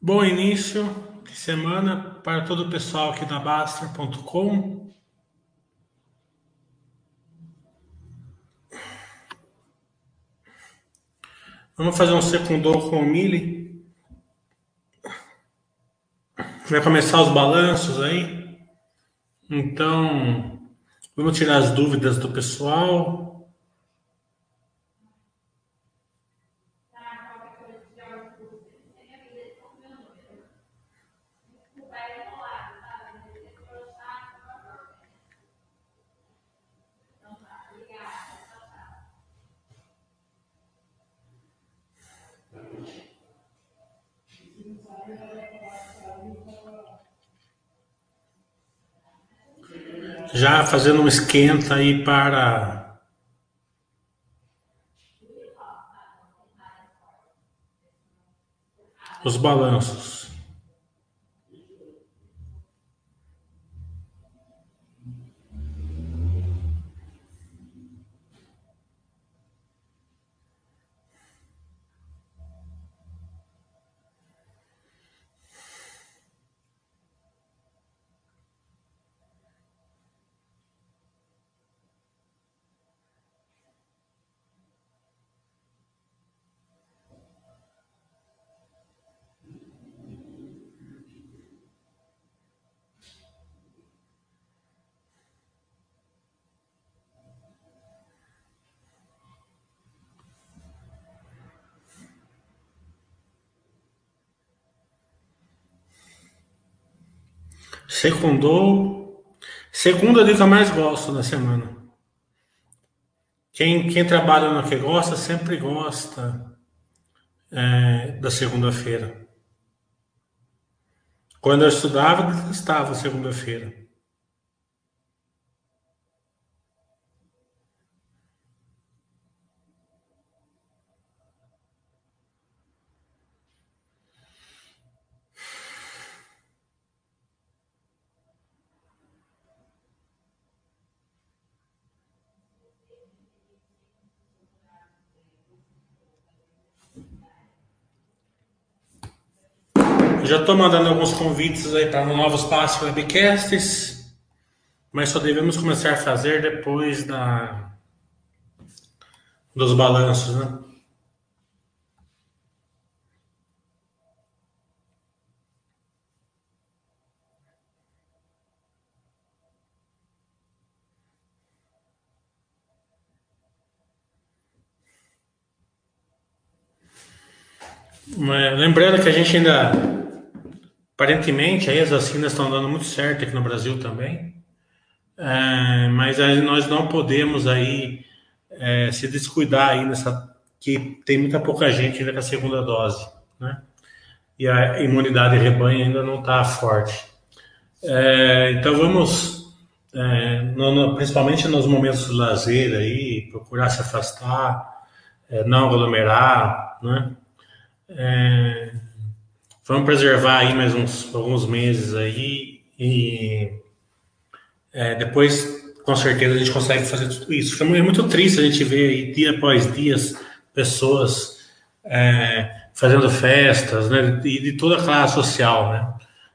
Bom início de semana para todo o pessoal aqui da Baster.com. Vamos fazer um secundou com o Mili. Vai começar os balanços aí. Então, vamos tirar as dúvidas do pessoal. Já fazendo um esquenta aí para os balanços. Secundou. Segunda dica mais gosto na semana. Quem, quem trabalha no que gosta sempre gosta é, da segunda-feira. Quando eu estudava, estava segunda-feira. Já estou mandando alguns convites aí para novos passos webcasts, mas só devemos começar a fazer depois da dos balanços, né? Lembrando que a gente ainda Aparentemente, aí as vacinas estão dando muito certo aqui no Brasil também, é, mas nós não podemos aí é, se descuidar aí nessa que tem muita pouca gente ainda com a segunda dose, né? E a imunidade rebanho ainda não está forte. É, então vamos, é, no, no, principalmente nos momentos de lazer aí, procurar se afastar, é, não aglomerar, né? Vamos preservar aí mais uns alguns meses aí e é, depois com certeza a gente consegue fazer tudo isso. É muito triste a gente ver aí, dia após dia pessoas é, fazendo festas, né, e de toda a classe social, né?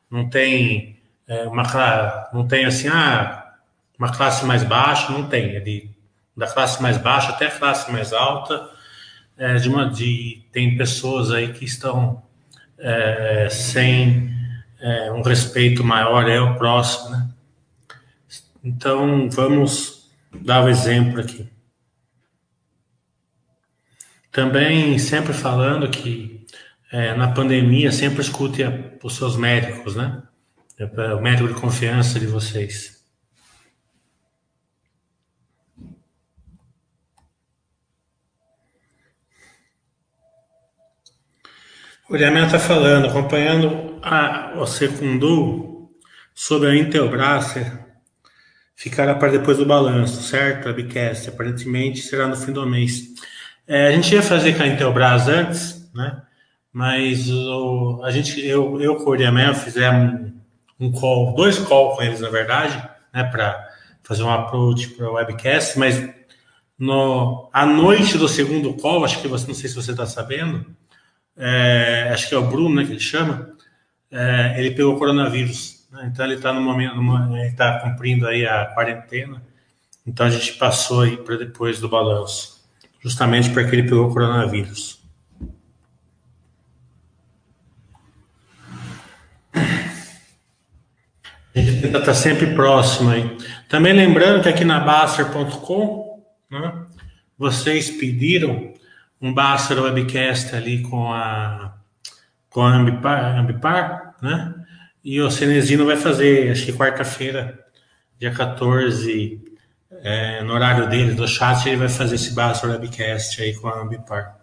Não tem é, uma não tem assim ah, uma classe mais baixa, não tem, é de, da classe mais baixa até a classe mais alta, é, de uma de tem pessoas aí que estão é, sem é, um respeito maior é o próximo, né? Então, vamos dar o exemplo aqui. Também sempre falando que é, na pandemia sempre escute os seus médicos, né? O médico de confiança de vocês. O Uriamel está falando, acompanhando a, o Secundu sobre a Intelbras ficará para depois do balanço, certo? A Bicast, aparentemente será no fim do mês. É, a gente ia fazer com a Intelbras antes, né? Mas o, a gente, eu, eu com o Uriamel fizemos um call, dois calls com eles, na verdade, né? Para fazer um approach para o webcast, mas no, à noite do segundo call, acho que você, não sei se você está sabendo, é, acho que é o Bruno, né, que ele chama, é, ele pegou coronavírus. Né, então ele está no momento, numa, ele está cumprindo aí a quarentena. Então a gente passou aí para depois do balanço, justamente porque ele pegou coronavírus. A gente tenta estar tá sempre próximo aí. Também lembrando que aqui na Baster.com, né, vocês pediram um Baster Webcast ali com a com a Ambipar, Ambipar né? E o Cenezino vai fazer, acho que quarta-feira, dia 14, é, no horário dele, do chat, ele vai fazer esse Baster Webcast aí com a Ambipar.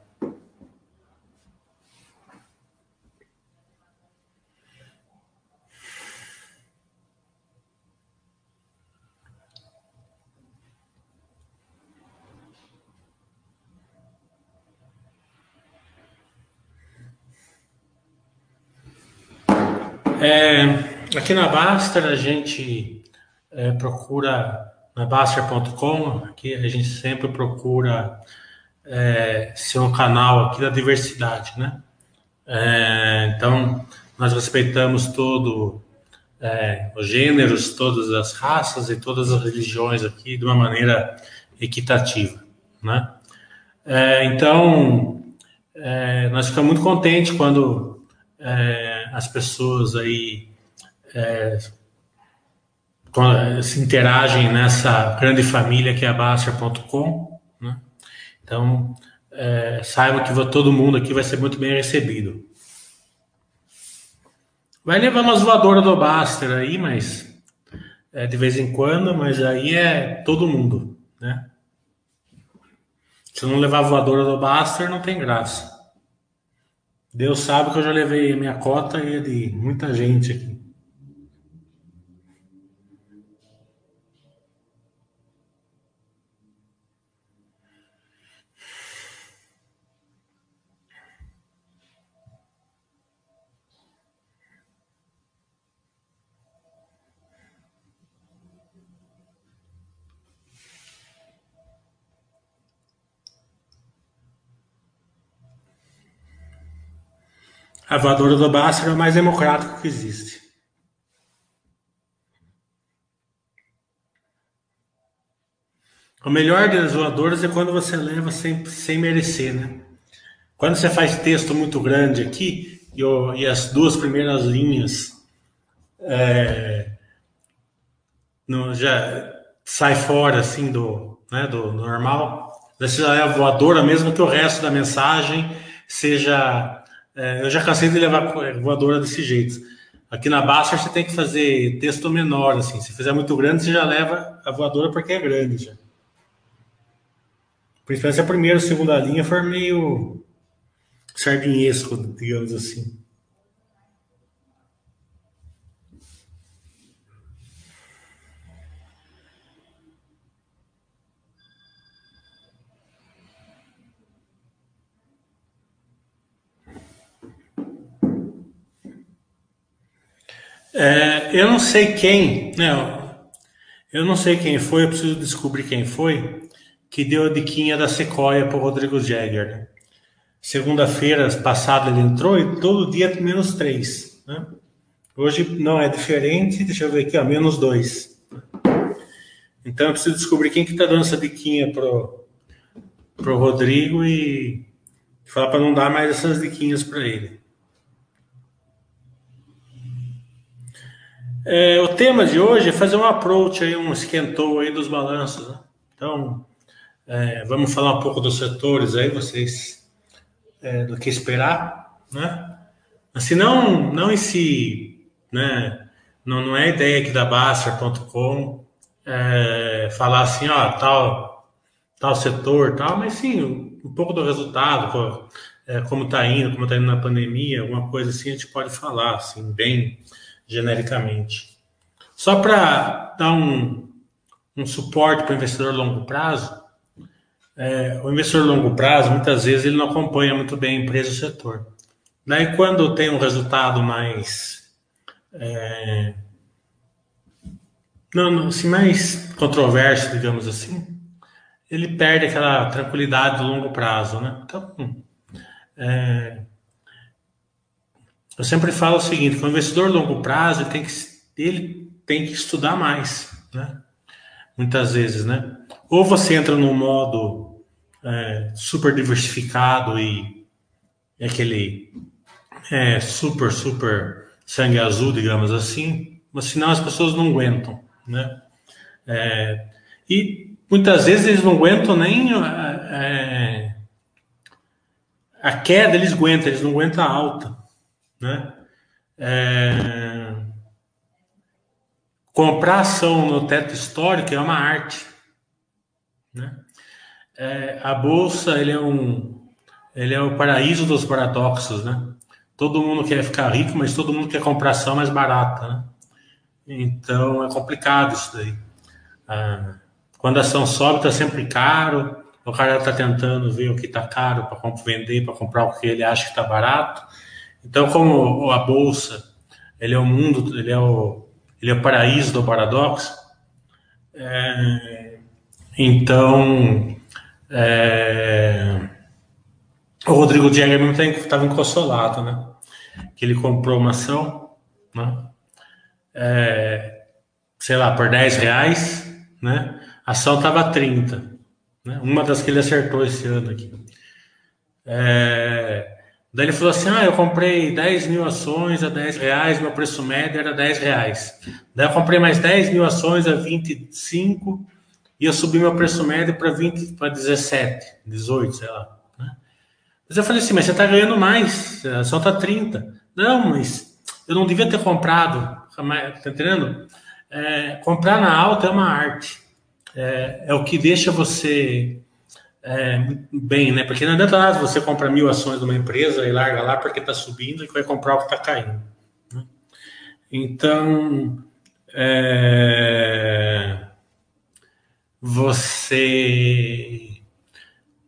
É, aqui na Baster a gente é, procura, na Baster.com, aqui a gente sempre procura é, ser um canal aqui da diversidade, né? É, então, nós respeitamos todo é, os gêneros, todas as raças e todas as religiões aqui de uma maneira equitativa, né? É, então, nós ficamos muito contentes quando as pessoas aí é, se interagem nessa grande família que é a Baster.com. Né? Então, é, saiba que todo mundo aqui vai ser muito bem recebido. Vai levar umas voadoras do Baster aí, mas é, de vez em quando, mas aí é todo mundo, né? Se não levar voadora do Baster, não tem graça. Deus sabe que eu já levei a minha cota e a de muita gente aqui. A voadora do Basta é o mais democrático que existe. O melhor das voadoras é quando você leva sem, sem merecer, né? Quando você faz texto muito grande aqui e, e as duas primeiras linhas é, no, já sai fora assim do, né, do normal, você já leva voadora, mesmo que o resto da mensagem seja é, eu já cansei de levar voadora desse jeito. Aqui na Baixa você tem que fazer texto menor, assim. Se fizer muito grande, você já leva a voadora porque é grande já. Principalmente se a primeira ou segunda linha for meio sardinhesco, digamos assim. É, eu não sei quem, né? Eu não sei quem foi, eu preciso descobrir quem foi que deu a diquinha da Sequoia para o Rodrigo Jäger. Né? Segunda-feira passada ele entrou e todo dia menos três. Né? Hoje não é diferente, deixa eu ver aqui, ó, menos dois. Então eu preciso descobrir quem que está dando essa diquinha pro, pro Rodrigo e falar para não dar mais essas diquinhas para ele. É, o tema de hoje é fazer um approach aí, um esquentou aí dos balanços. Né? Então, é, vamos falar um pouco dos setores aí, vocês é, do que esperar, né? Assim, não, não em si, né? Não, não é ideia aqui da Baster.com é, falar assim, ó, tal, tal setor, tal, mas sim um, pouco do resultado, é, como está indo, como está indo na pandemia, alguma coisa assim, a gente pode falar, assim, bem genericamente. Só para dar um, um suporte para o investidor a longo prazo, é, o investidor a longo prazo, muitas vezes, ele não acompanha muito bem a empresa ou setor. Daí, quando tem um resultado mais. É, não, não, assim, mais controverso, digamos assim, ele perde aquela tranquilidade do longo prazo, né? Então, é, eu sempre falo o seguinte, que o investidor longo prazo ele tem que, ele tem que estudar mais, né? Muitas vezes, né? Ou você entra num modo é, super diversificado e, e aquele é, super, super sangue azul, digamos assim, mas senão as pessoas não aguentam, né? É, e muitas vezes eles não aguentam nem é, a queda, eles aguentam, eles não aguentam a alta, né? É, comprar ação no teto histórico é uma arte, né? É, a bolsa ele é um ele é o paraíso dos paradoxos, né? Todo mundo quer ficar rico, mas todo mundo quer comprar ação mais barata, né? Então é complicado isso daí. Ah, quando a ação sobe, está sempre caro. O cara está tentando ver o que está caro para vender, para comprar o que ele acha que está barato. Então, como a bolsa, ele é o mundo, ele é o, ele é o paraíso do paradoxo. É, então, é, o Rodrigo Diego estava inconsolado, né? Que ele comprou uma ação, né? É, sei lá, por 10 reais, né? A ação estava 30. Né? Uma das que ele acertou esse ano aqui. É, daí ele falou assim: Ah, eu comprei 10 mil ações a 10 reais, meu preço médio era 10 reais. Daí eu comprei mais 10 mil ações a 25 e eu subi meu preço médio para 20, para 17, 18, sei lá. Mas eu falei assim, mas você está ganhando mais, ação está 30. Não, mas eu não devia ter comprado, tá entendendo? É, comprar na alta é uma arte. É, é o que deixa você é, bem, né? Porque não adianta nada você comprar mil ações de uma empresa e larga lá porque está subindo e vai comprar o que está caindo. Né? Então, é, você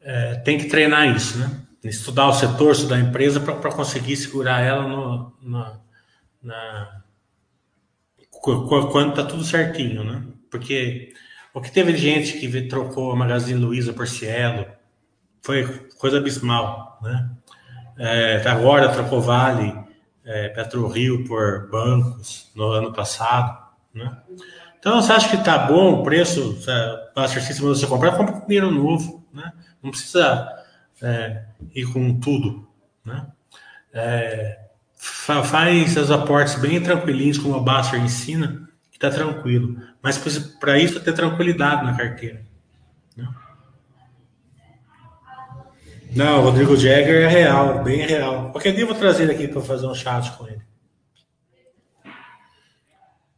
é, tem que treinar isso, né? estudar o setor, estudar a empresa para conseguir segurar ela no, na, na, quando está tudo certinho, né? Porque o que teve gente que trocou a Magazine Luiza por Cielo foi coisa abismal, né? É, agora trocou Vale, é, PetroRio por bancos no ano passado, né? Então, você acha que tá bom o preço, para exercício você comprar, compra com dinheiro novo, né? Não precisa é, e com tudo. Né? É, faz os aportes bem tranquilinhos, como a Baster ensina, que está tranquilo. Mas para isso, ter tranquilidade na carteira. Né? Não, o Rodrigo Jagger é real, bem real. Qualquer dia eu vou trazer ele aqui para fazer um chat com ele.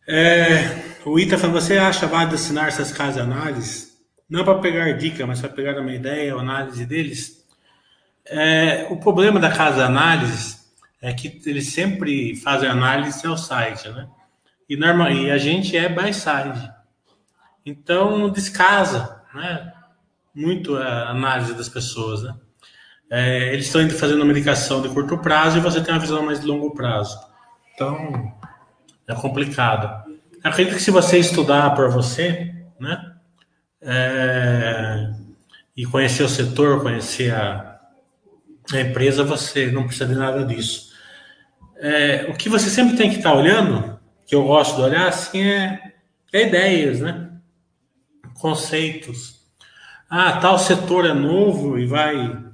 É, o Ita falando, você acha válido assinar essas casas de análise? Não para pegar dica, mas para pegar uma ideia, a análise deles? É, o problema da casa de análise é que eles sempre fazem análise ao site, né? E, normal, e a gente é by side. Então, descasa, né? Muito a análise das pessoas, né? É, eles estão fazendo uma medicação de curto prazo e você tem uma visão mais de longo prazo. Então, é complicado. acredito que se você estudar por você, né? É, e conhecer o setor, conhecer a, a empresa você não precisa de nada disso. É, o que você sempre tem que estar olhando, que eu gosto de olhar, assim, é, é ideias, né? Conceitos. Ah, tal setor é novo e vai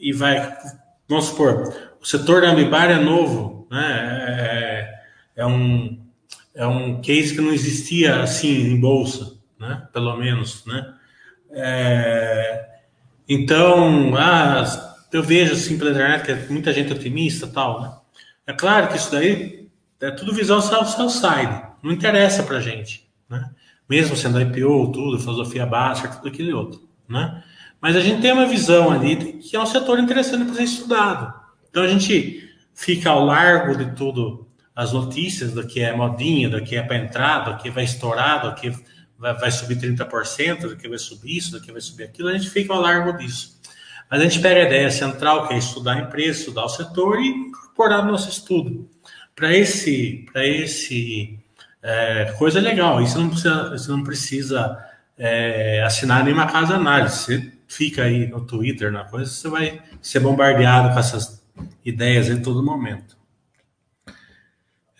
e vai, vamos supor, o setor da Ambipar é novo, né? É, é, um é um case que não existia assim em bolsa, né? Pelo menos, né? É, então, ah, eu vejo assim pela internet que é muita gente otimista tal, né? É claro que isso daí é tudo visão sell side, não interessa pra gente, né? Mesmo sendo IPO, tudo, filosofia baixa, tudo aquilo e outro, né? Mas a gente tem uma visão ali que é um setor interessante para ser estudado. Então a gente fica ao largo de tudo as notícias do que é modinha, do que é para entrar, do que vai estourar, do que vai, vai subir 30%, do que vai subir isso, do que vai subir aquilo, a gente fica ao largo disso. Mas a gente pega a ideia central, que é estudar a empresa, estudar o setor e incorporar no nosso estudo. Para esse, para esse, É, coisa legal. Isso não precisa, você não precisa é, assinar nenhuma casa análise. Você fica aí no Twitter, na coisa, você vai ser bombardeado com essas ideias em todo momento.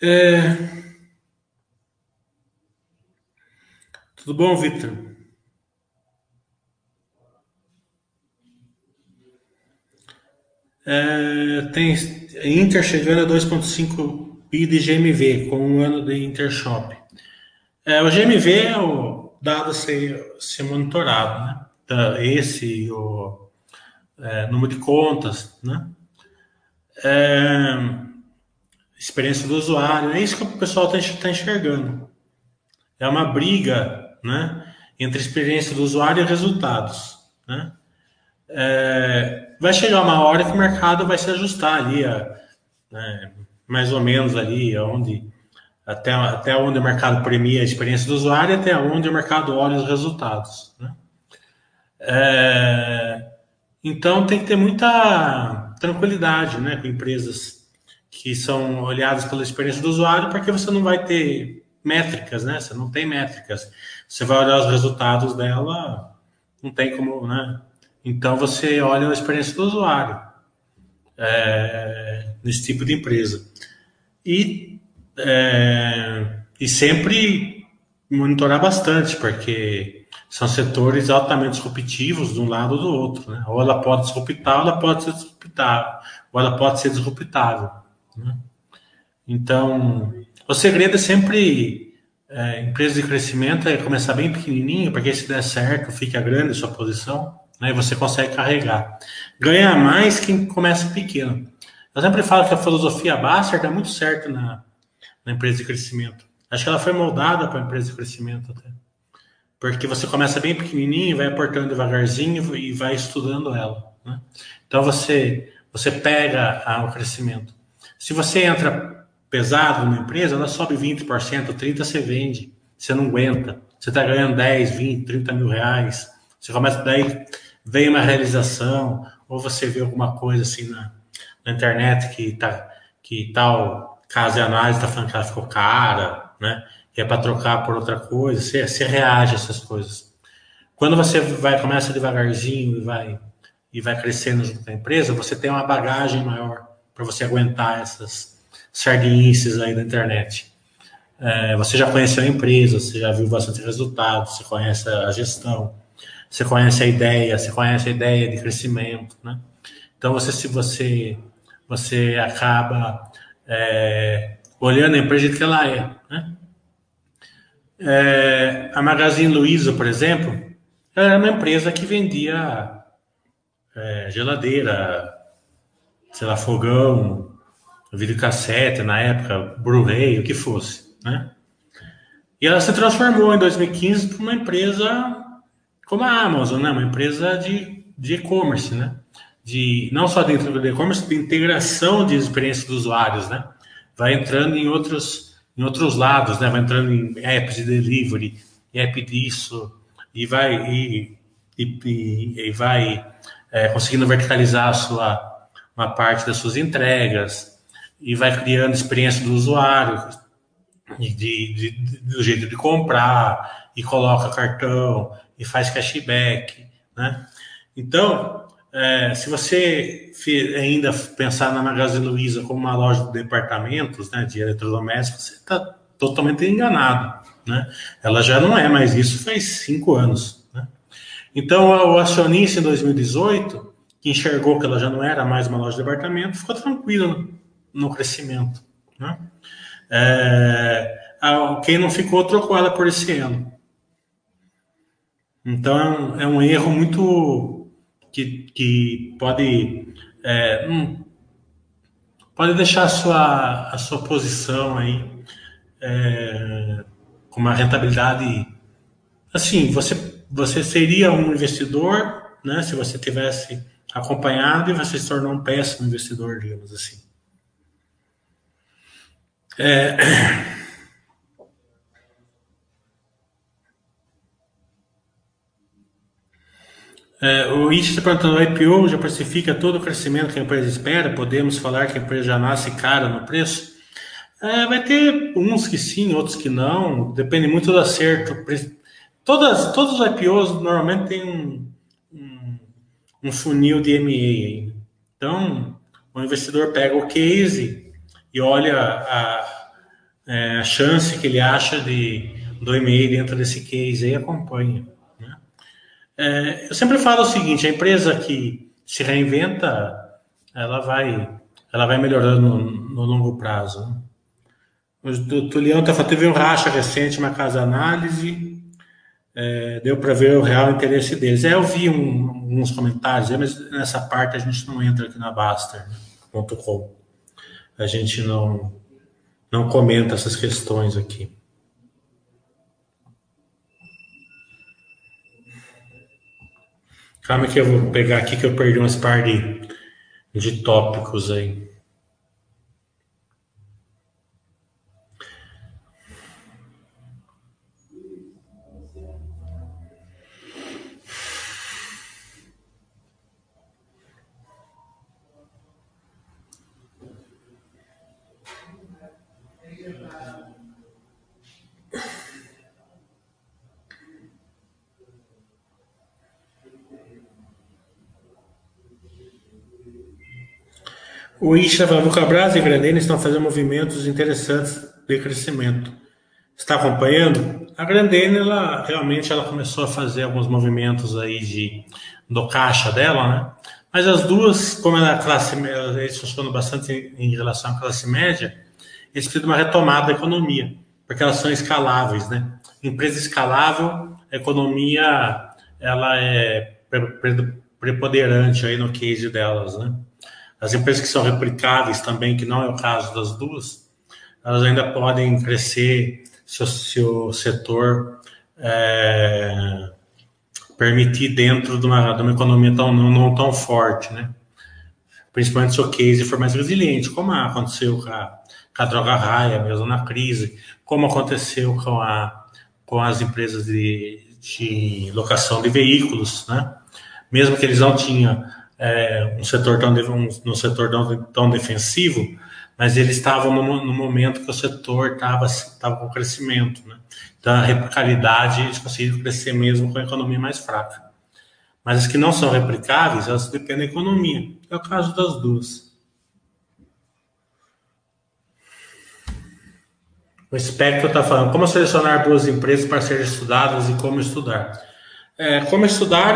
É... Tudo bom, Victor? É, tem Inter chegando a 2,5 bi de GMV com um ano de Intershop. É, o GMV é o dado a ser, ser monitorado, né? Então, esse, o é, número de contas, né? É, experiência do usuário, é isso que o pessoal está tá enxergando. É uma briga, né? Entre experiência do usuário e resultados, né? É, vai chegar uma hora que o mercado vai se ajustar ali, a, né, mais ou menos ali, onde até, até onde o mercado premia a experiência do usuário, até onde o mercado olha os resultados. Né? É, então tem que ter muita tranquilidade né, com empresas que são olhadas pela experiência do usuário, porque você não vai ter métricas, né? Você não tem métricas. Você vai olhar os resultados dela, não tem como, né? Então você olha a experiência do usuário é, nesse tipo de empresa. E, é, e sempre monitorar bastante, porque são setores altamente disruptivos de um lado ou do outro. Né? Ou ela pode disruptar, ou ela pode ser disruptável, ou ela pode ser disruptável. Né? Então, o segredo é sempre é, empresa de crescimento é começar bem pequenininho, porque se der certo, fica grande a sua posição né? E você consegue carregar. Ganha mais quem começa pequeno. Eu sempre falo que a filosofia Baster dá muito certo na, na empresa de crescimento. Acho que ela foi moldada para a empresa de crescimento até. Porque você começa bem pequenininho, vai aportando devagarzinho e vai estudando ela. Né? Então você, você pega a, o crescimento. Se você entra pesado numa empresa, ela sobe 20%, 30% você vende. Você não aguenta. Você está ganhando 10, 20, 30 mil reais. Você começa daí vem uma realização, ou você vê alguma coisa assim na, na internet que, tá, que tal caso de análise está falando que ela ficou cara, né? Que é para trocar por outra coisa, você, você reage a essas coisas. Quando você vai começa devagarzinho e vai e vai crescendo junto com a empresa, você tem uma bagagem maior para você aguentar essas sardinices aí da internet. É, você já conheceu a empresa, você já viu bastante resultados, você conhece a gestão, você conhece a ideia, você conhece a ideia de crescimento, né? Então você se você você acaba é, olhando a empresa que ela é, né? É, a Magazine Luiza, por exemplo, era uma empresa que vendia é, geladeira, sei lá, fogão, videocassete na época, Blu-ray, o que fosse, né? E ela se transformou em 2015 para uma empresa como a Amazon, né? Uma empresa de, e-commerce, né? De, não só dentro do e-commerce, de integração de experiência dos usuários, né? Vai entrando em outros, em outros lados, né? Vai entrando em apps de delivery, app disso, e vai, e, e, e vai é, conseguindo verticalizar a sua, uma parte das suas entregas, e vai criando experiência do usuário, de, de, de, do jeito de comprar, e coloca cartão, e faz cashback, né? Então, é, se você ainda pensar na Magazine Luiza como uma loja de departamentos, né, de eletrodomésticos, você está totalmente enganado, né? Ela já não é mais isso faz cinco anos, né? Então, o acionista em 2018, que enxergou que ela já não era mais uma loja de departamento, ficou tranquilo no, crescimento, né? É, quem não ficou trocou ela por esse ano. Então é um, é um erro muito que, que pode é, hum, pode deixar a sua, a sua posição aí é, com uma rentabilidade assim você você seria um investidor né se você tivesse acompanhado e você se tornou um péssimo investidor digamos assim. É, É, o Ish está perguntando, o IPO já precifica todo o crescimento que a empresa espera? Podemos falar que a empresa já nasce cara no preço? É, vai ter uns que sim, outros que não, depende muito do acerto. Todas, todos os IPOs normalmente tem um, um, um funil de MA. Então, o investidor pega o case e olha a, é, a chance que ele acha de, do MA dentro desse case e acompanha. Né? É, eu sempre falo o seguinte: a empresa que se reinventa, ela vai, ela vai melhorando no, no longo prazo. Né? O Tulião tá, teve um racha recente, uma casa análise, é, deu para ver o real interesse deles. É, eu vi um, uns comentários, mas nessa parte a gente não entra aqui na Baster.com. A gente não, não comenta essas questões aqui. Calma que eu vou pegar aqui que eu perdi umas par de, de tópicos aí. O Isha falando que a Brás e Grandene estão fazendo movimentos interessantes de crescimento. Está acompanhando? A Grandene, ela realmente ela começou a fazer alguns movimentos aí de do caixa dela, né? Mas as duas, como é classe eles funcionam bastante em, em relação à classe média, eles precisam de uma retomada da economia, porque elas são escaláveis, né? Empresa escalável, a economia ela é preponderante aí no case delas, né? As empresas que são replicáveis também, que não é o caso das duas, elas ainda podem crescer se o, se o setor é, permitir dentro de uma, de uma economia tão, não, não, tão forte, né? Principalmente se o case for mais resiliente, como aconteceu com a, com a droga raia, mesmo na crise, como aconteceu com, a, com as empresas de, de locação de veículos, né? Mesmo que eles não tinham é, um setor tão um, um setor tão, tão defensivo, mas eles estavam no, no, momento que o setor estava tava com crescimento, né? Então a replicabilidade eles conseguiram crescer mesmo com a economia mais fraca. Mas as que não são replicáveis, elas dependem da economia. É o caso das duas. O Espectro está falando como selecionar boas empresas para serem estudadas e como estudar. É, como estudar,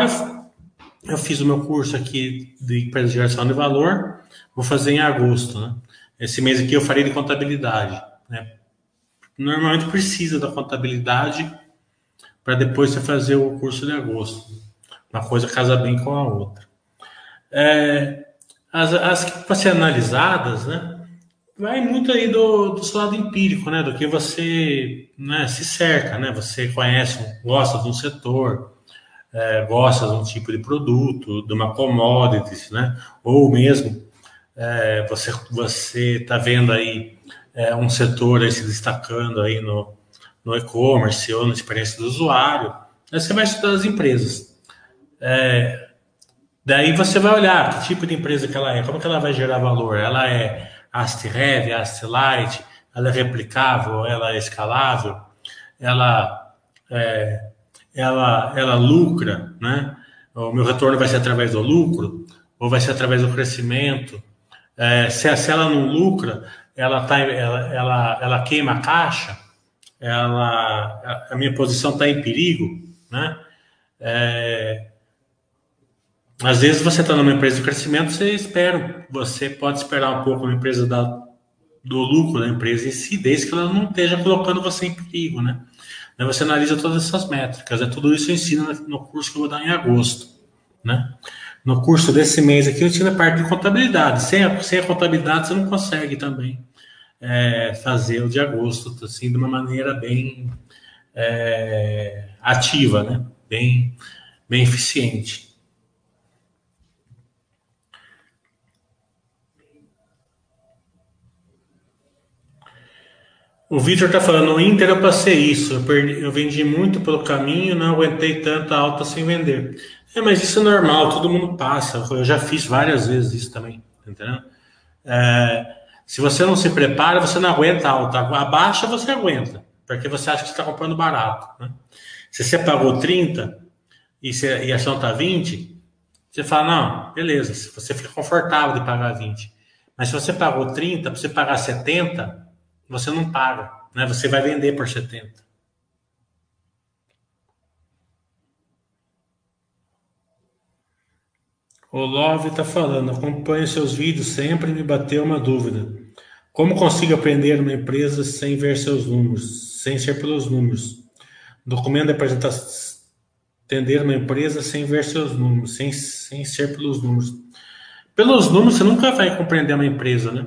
eu fiz o meu curso aqui de empresa de geração de valor, vou fazer em agosto, né? Esse mês aqui eu farei de contabilidade, né? Normalmente precisa da contabilidade para depois você fazer o curso de agosto. Uma coisa casa bem com a outra. É, as, as que para ser analisadas, né? Vai muito aí do, do seu lado empírico, né? Do que você né, se cerca, né? Você conhece, gosta de um setor, é, gosta de um tipo de produto, de uma commodity, né? Ou mesmo é, você você está vendo aí é, um setor aí se destacando aí no, no e-commerce ou na experiência do usuário, aí você vai estudar as empresas. É, daí você vai olhar que tipo de empresa que ela é, como que ela vai gerar valor. Ela é AST Heavy, AST Light, ela é replicável, ela é escalável, ela é, ela, ela lucra, né? O meu retorno vai ser através do lucro ou vai ser através do crescimento. É, se, se ela não lucra, ela, tá, ela, ela, ela queima a caixa, ela, a minha posição está em perigo, né? É, às vezes você está numa empresa de crescimento, você espera, você pode esperar um pouco uma empresa da, do lucro da empresa em si, desde que ela não esteja colocando você em perigo, né? Aí você analisa todas essas métricas. É tudo isso eu ensino no curso que eu vou dar em agosto, né? No curso desse mês aqui eu ensino a parte de contabilidade. Sem a, sem a contabilidade você não consegue também é, fazer o de agosto, assim, de uma maneira bem é, ativa, né? Bem, bem eficiente. O Vitor tá falando, no Inter eu passei isso, eu, perdi, eu vendi muito pelo caminho, não aguentei tanta alta sem vender. É, mas isso é normal, todo mundo passa, eu já fiz várias vezes isso também, tá entendeu? É, Se você não se prepara, você não aguenta alta. A baixa você aguenta, porque você acha que está comprando barato. Né? Se você pagou 30 e, você, e a ação está 20, você fala, não, beleza, você fica confortável de pagar 20. Mas se você pagou 30, para você pagar 70, você não paga. Né? Você vai vender por 70. O Love está falando, acompanho seus vídeos sempre me bateu uma dúvida. Como consigo aprender uma empresa sem ver seus números, sem ser pelos números? Documento de apresentação, entender uma empresa sem ver seus números, sem, sem ser pelos números. Pelos números você nunca vai compreender uma empresa, né?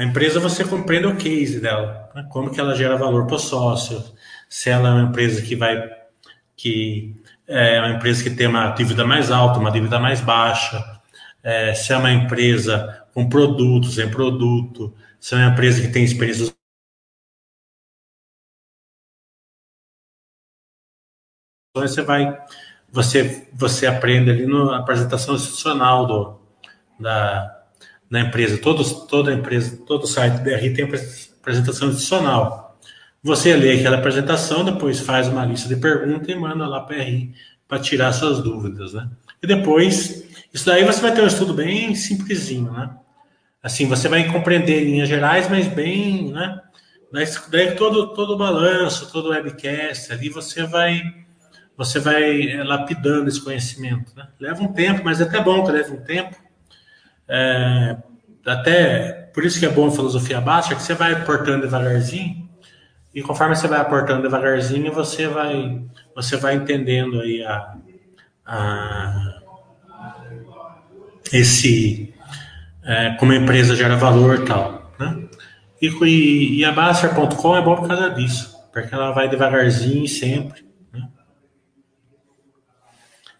A empresa você compreende o case dela, né? como que ela gera valor para o sócio, se ela é uma empresa que vai que é uma empresa que tem uma dívida mais alta, uma dívida mais baixa, é, se é uma empresa com produtos em produto, se é uma empresa que tem experiência você vai você você aprende ali na apresentação institucional do da, da empresa todos toda empresa todo site BR tem apresentação institucional você lê aquela apresentação, depois faz uma lista de perguntas e manda lá para RI para tirar suas dúvidas, né? E depois, isso daí você vai ter um estudo bem simplesinho, né? Assim, você vai compreender linhas gerais, mas bem, né? Daí, daí todo, todo o balanço, todo o webcast, ali você vai você vai eh, lapidando esse conhecimento. Né? Leva um tempo, mas é até bom que leve um tempo. É, até por isso que é bom a filosofia básica, que você vai portando devagarzinho, e conforme você vai aportando devagarzinho, você vai, você vai entendendo aí a, a esse é, como a empresa gera valor e tal, né? E, e, e a Baster.com é bom por causa disso, porque ela vai devagarzinho sempre. Né?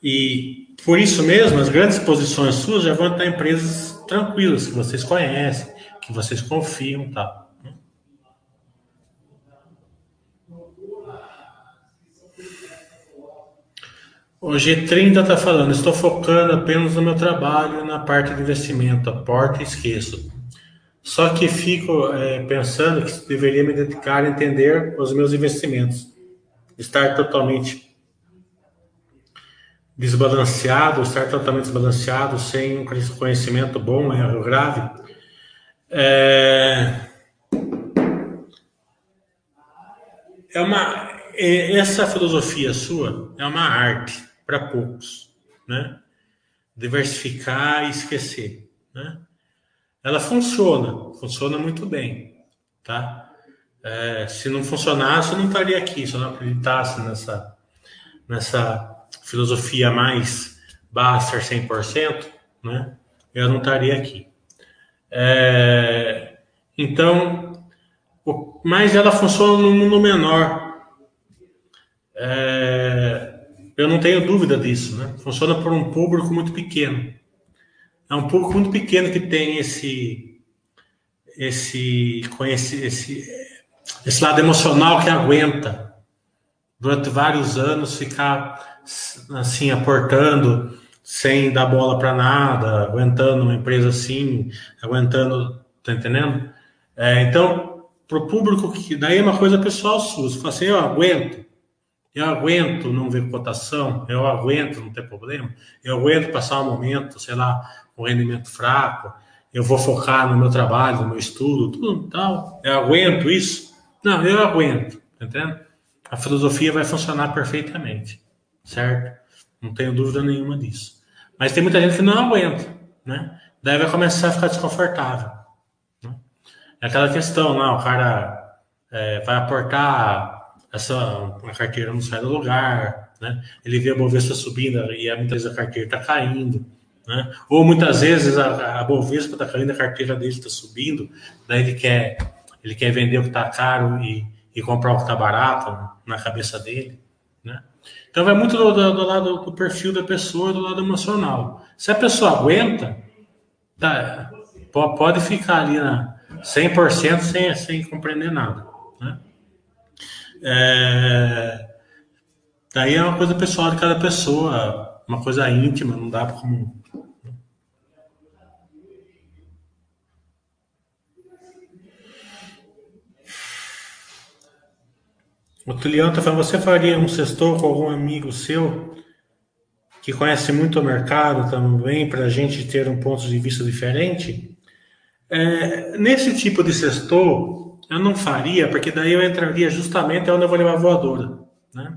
E por isso mesmo, as grandes posições suas já vão estar em empresas tranquilas, que vocês conhecem, que vocês confiam tal. O G30 está falando, estou focando apenas no meu trabalho na parte de investimento, aporta e esqueço. Só que fico é, pensando que deveria me dedicar a entender os meus investimentos. Estar totalmente desbalanceado, estar totalmente desbalanceado, sem um conhecimento bom, é erro grave. É, é uma, é, essa filosofia sua é uma arte para poucos, né? Diversificar e esquecer, né? Ela funciona, funciona muito bem, tá? É, se não funcionasse, eu não estaria aqui. Se eu não acreditasse nessa, nessa filosofia mais Baster 100%, né? Eu não estaria aqui. É, então, o, mas ela funciona no mundo menor. É, eu não tenho dúvida disso, né? Funciona por um público muito pequeno. É um público muito pequeno que tem esse esse esse, esse, esse lado emocional que aguenta durante vários anos ficar assim aportando sem dar bola para nada, aguentando uma empresa assim, aguentando, tá entendendo? É, então, para o público que daí é uma coisa pessoal sua, você fala assim, eu aguento, eu aguento não ver cotação, eu aguento não ter problema, eu aguento passar um momento, sei lá, com rendimento fraco, eu vou focar no meu trabalho, no meu estudo, tudo tal. Eu aguento isso? Não, eu aguento, tá entendendo? A filosofia vai funcionar perfeitamente, certo? Não tenho dúvida nenhuma disso. Mas tem muita gente que não aguenta, né? Daí vai começar a ficar desconfortável. Né? É aquela questão, não, o cara é, vai aportar essa a carteira não sai do lugar, né? Ele vê a Bovespa subindo e muitas vezes a carteira está caindo, né? Ou muitas vezes a, a Bovespa está caindo, a carteira dele está subindo, daí ele quer ele quer vender o que está caro e, e comprar o que está barato na cabeça dele? Então vai muito do, do, do, lado do perfil da pessoa, do lado emocional. Se a pessoa aguenta, tá, pode ficar ali na 100% sem, sem compreender nada, né? É... Daí é uma coisa pessoal de cada pessoa, uma coisa íntima, não dá como. O Tulião está falando, você faria um sextor com algum amigo seu que conhece muito o mercado também, para a gente ter um ponto de vista diferente? É, nesse tipo de sextor, eu não faria, porque daí eu entraria justamente onde eu vou levar voadora, né?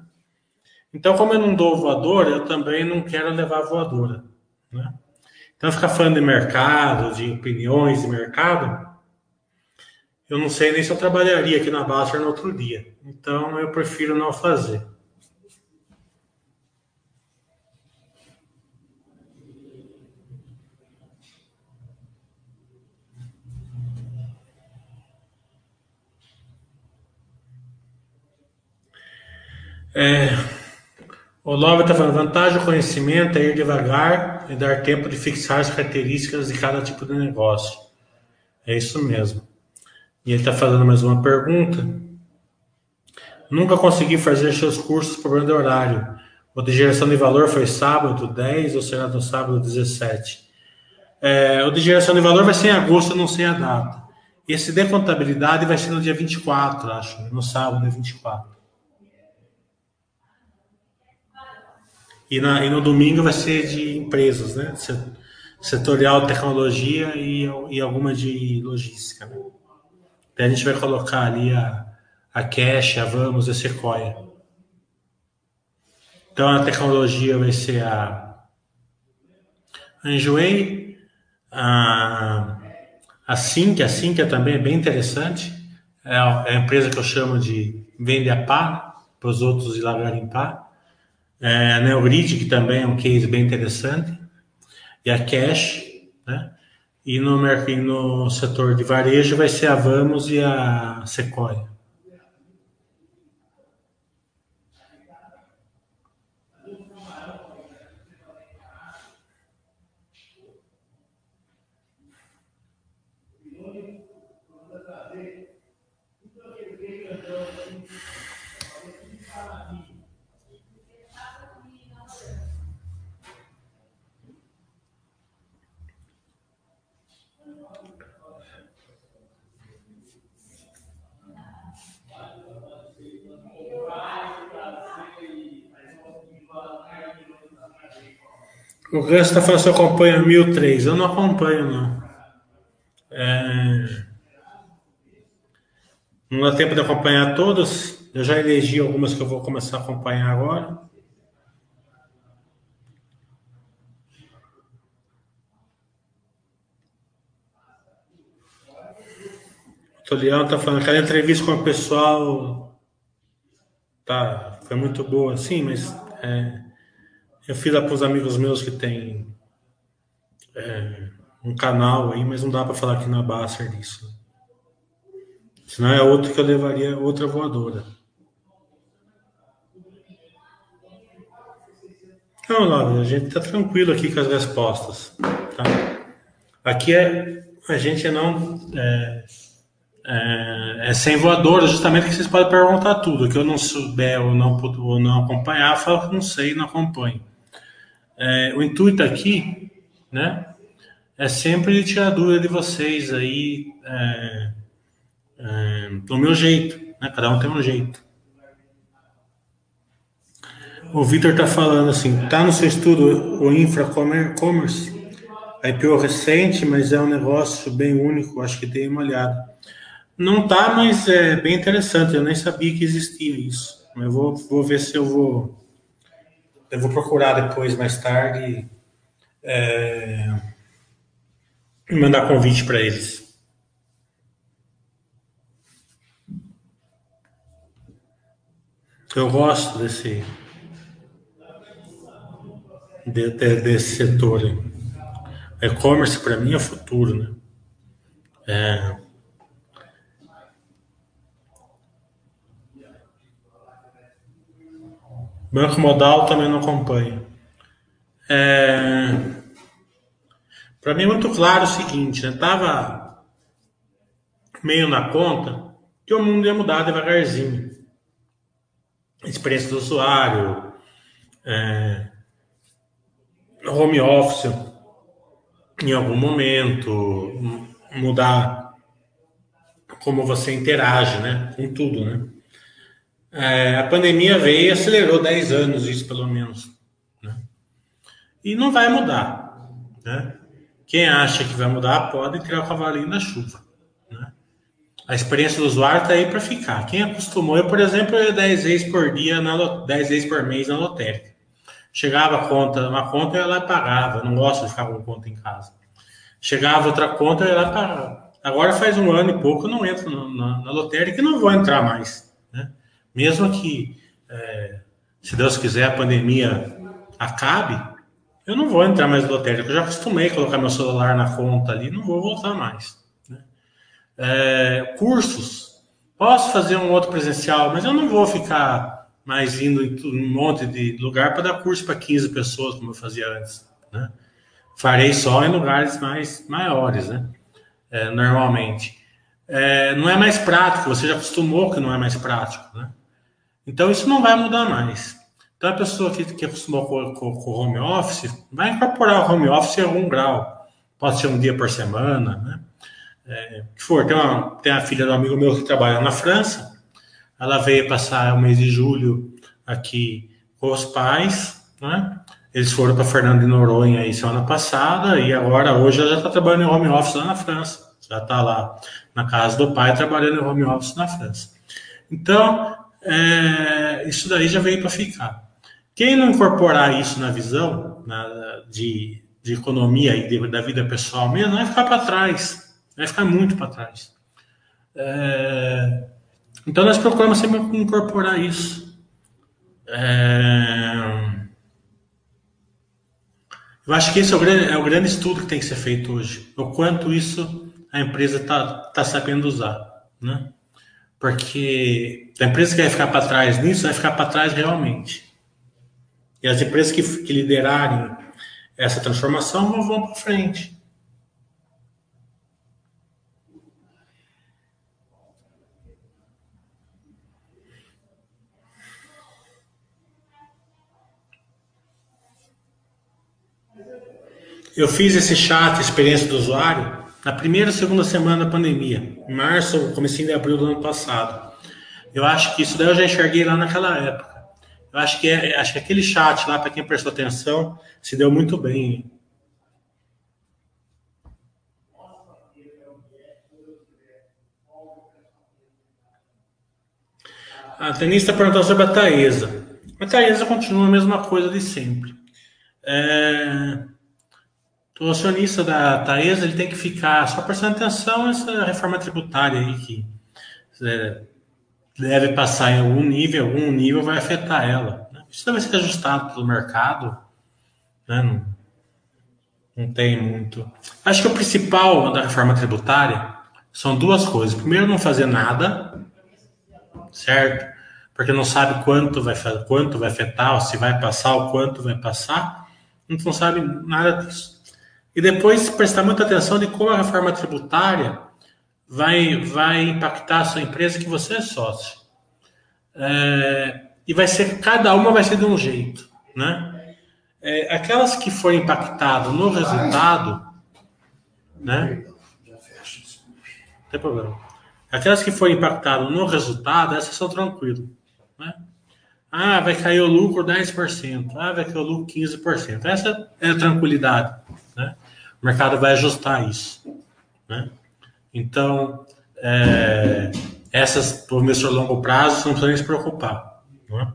Então, como eu não dou voadora, eu também não quero levar voadora, né? Então, ficar falando de mercado, de opiniões de mercado, eu não sei nem se eu trabalharia aqui na Baster no outro dia. Então, eu prefiro não fazer. É, o Love está falando, vantagem do conhecimento é ir devagar e dar tempo de fixar as características de cada tipo de negócio. É isso mesmo. E ele está fazendo mais uma pergunta. Nunca consegui fazer seus cursos por problema de horário. O de geração de valor foi sábado 10 ou será no sábado 17? É, o de geração de valor vai ser em agosto, não sei a data. Esse de contabilidade vai ser no dia 24, acho. No sábado, dia 24. E, na, e no domingo vai ser de empresas, né? Setorial, tecnologia e, e alguma de logística. Né? Daí a gente vai colocar ali a, a Cash, a Vamos, a Sequoia. Então a tecnologia vai ser a Enjoei, a, a Sync, a Sync também é bem interessante. É a, é a empresa que eu chamo de vende a pá, para os outros ir lá garimpar. É a Neogrid, que também é um case bem interessante. E a Cash, né? E no, no setor de varejo vai ser a Vamos e a Sequoia. O Gus está falando se eu acompanho 1003. Eu não acompanho, não. É... Não dá tempo de acompanhar todos. Eu já elegi algumas que eu vou começar a acompanhar agora. O Tolião está falando aquela entrevista com o pessoal tá, foi muito boa, sim, mas é, eu fiz para os amigos meus que tem é, um canal aí, mas não dá para falar aqui na Basser disso. Senão é outro que eu levaria, outra voadora. Não, Lávia, a gente tá tranquilo aqui com as respostas. Tá? Aqui é a gente não é, é, é, sem voadora, justamente que vocês podem perguntar tudo. Que eu não souber ou não, ou não acompanhar, falo que não sei não acompanho. É, o intuito aqui, né, é sempre tirar dúvida de vocês aí é, é, do meu jeito, né? Cada um tem um jeito. O Vitor está falando assim, tá no seu estudo o Infra Commerce, IPO recente, mas é um negócio bem único, acho que tem uma olhada. Não tá, mas é bem interessante, eu nem sabia que existia isso. Eu vou, vou ver se eu vou eu vou procurar depois, mais tarde, é, mandar convite para eles. Eu gosto desse, de, de, desse setor. E-commerce para mim é futuro, né? É, Banco modal também não acompanho. É... Para mim é muito claro o seguinte, né? Tava meio na conta que o mundo ia mudar devagarzinho. Experiência do usuário, é... home office em algum momento, mudar como você interage, né? Com tudo, né? É, a pandemia veio e acelerou 10 anos isso, pelo menos. Né? E não vai mudar. Né? Quem acha que vai mudar pode criar o cavalinho da chuva. Né? A experiência do usuário está aí para ficar. Quem acostumou, eu, por exemplo, eu ia 10 vezes por dia, na, 10 vezes por mês na lotérica. Chegava a conta, uma conta eu ia lá e pagava. Eu não gosto de ficar com conta em casa. Chegava outra conta, eu ia lá e pagava. Agora faz um ano e pouco eu não entro na, na, na lotérica e não vou entrar mais. Mesmo que, é, se Deus quiser, a pandemia acabe, eu não vou entrar mais no lotérica. Eu já acostumei a colocar meu celular na conta ali, não vou voltar mais. Né? É, cursos. Posso fazer um outro presencial, mas eu não vou ficar mais indo em um monte de lugar para dar curso para 15 pessoas, como eu fazia antes. Né? Farei só em lugares mais maiores, né? É, normalmente. É, não é mais prático, você já acostumou que não é mais prático, né? Então isso não vai mudar mais. Então a pessoa que, que acostumou com, com, com home office vai incorporar o home office em algum grau. Pode ser um dia por semana, né? É, que for. Tem, uma, tem a filha do amigo meu que trabalha na França. Ela veio passar o mês de julho aqui com os pais, né? Eles foram para Fernando de Noronha aí semana passada e agora hoje ela já está trabalhando em home office lá na França. Já está lá na casa do pai trabalhando em home office na França. Então, é, isso daí já veio para ficar. Quem não incorporar isso na visão na, de, de economia e de, da vida pessoal mesmo, vai ficar para trás. Vai ficar muito para trás. É, então, nós procuramos sempre incorporar isso. É, eu acho que esse é o, grande, é o grande estudo que tem que ser feito hoje. O quanto isso a empresa está tá sabendo usar. Né? Porque a empresa que vai ficar para trás nisso vai ficar para trás realmente. E as empresas que, que liderarem essa transformação vão, vão para frente. Eu fiz esse chat, experiência do usuário, na primeira segunda semana da pandemia, em março, comecinho de abril do ano passado. Eu acho que isso daí eu já enxerguei lá naquela época. Eu acho que, é, acho que aquele chat lá, para quem prestou atenção, se deu muito bem. A tenista perguntou sobre a Taesa. A Taesa continua a mesma coisa de sempre. É... O acionista da Taesa ele tem que ficar só prestando atenção nessa reforma tributária aí que é, deve passar em algum nível, algum nível vai afetar ela. Né? Isso deve ser ajustado pelo mercado, né? não, não tem muito. Acho que o principal da reforma tributária são duas coisas. Primeiro, não fazer nada, certo? Porque não sabe quanto vai, quanto vai afetar, se vai passar, o quanto vai passar. Não sabe nada disso. E depois prestar muita atenção de como a reforma tributária vai, vai impactar a sua empresa que você é sócio. É, e vai ser, cada uma vai ser de um jeito, né? É, aquelas que forem impactadas no resultado, né? Não tem problema. Aquelas que forem impactadas no resultado, essas são tranquilas, né? Ah, vai cair o lucro 10%. Ah, vai cair o lucro 15%. Essa é a tranquilidade? O mercado vai ajustar isso. Né? Então, é, essas por a longo prazo, não precisa nem se preocupar. Né?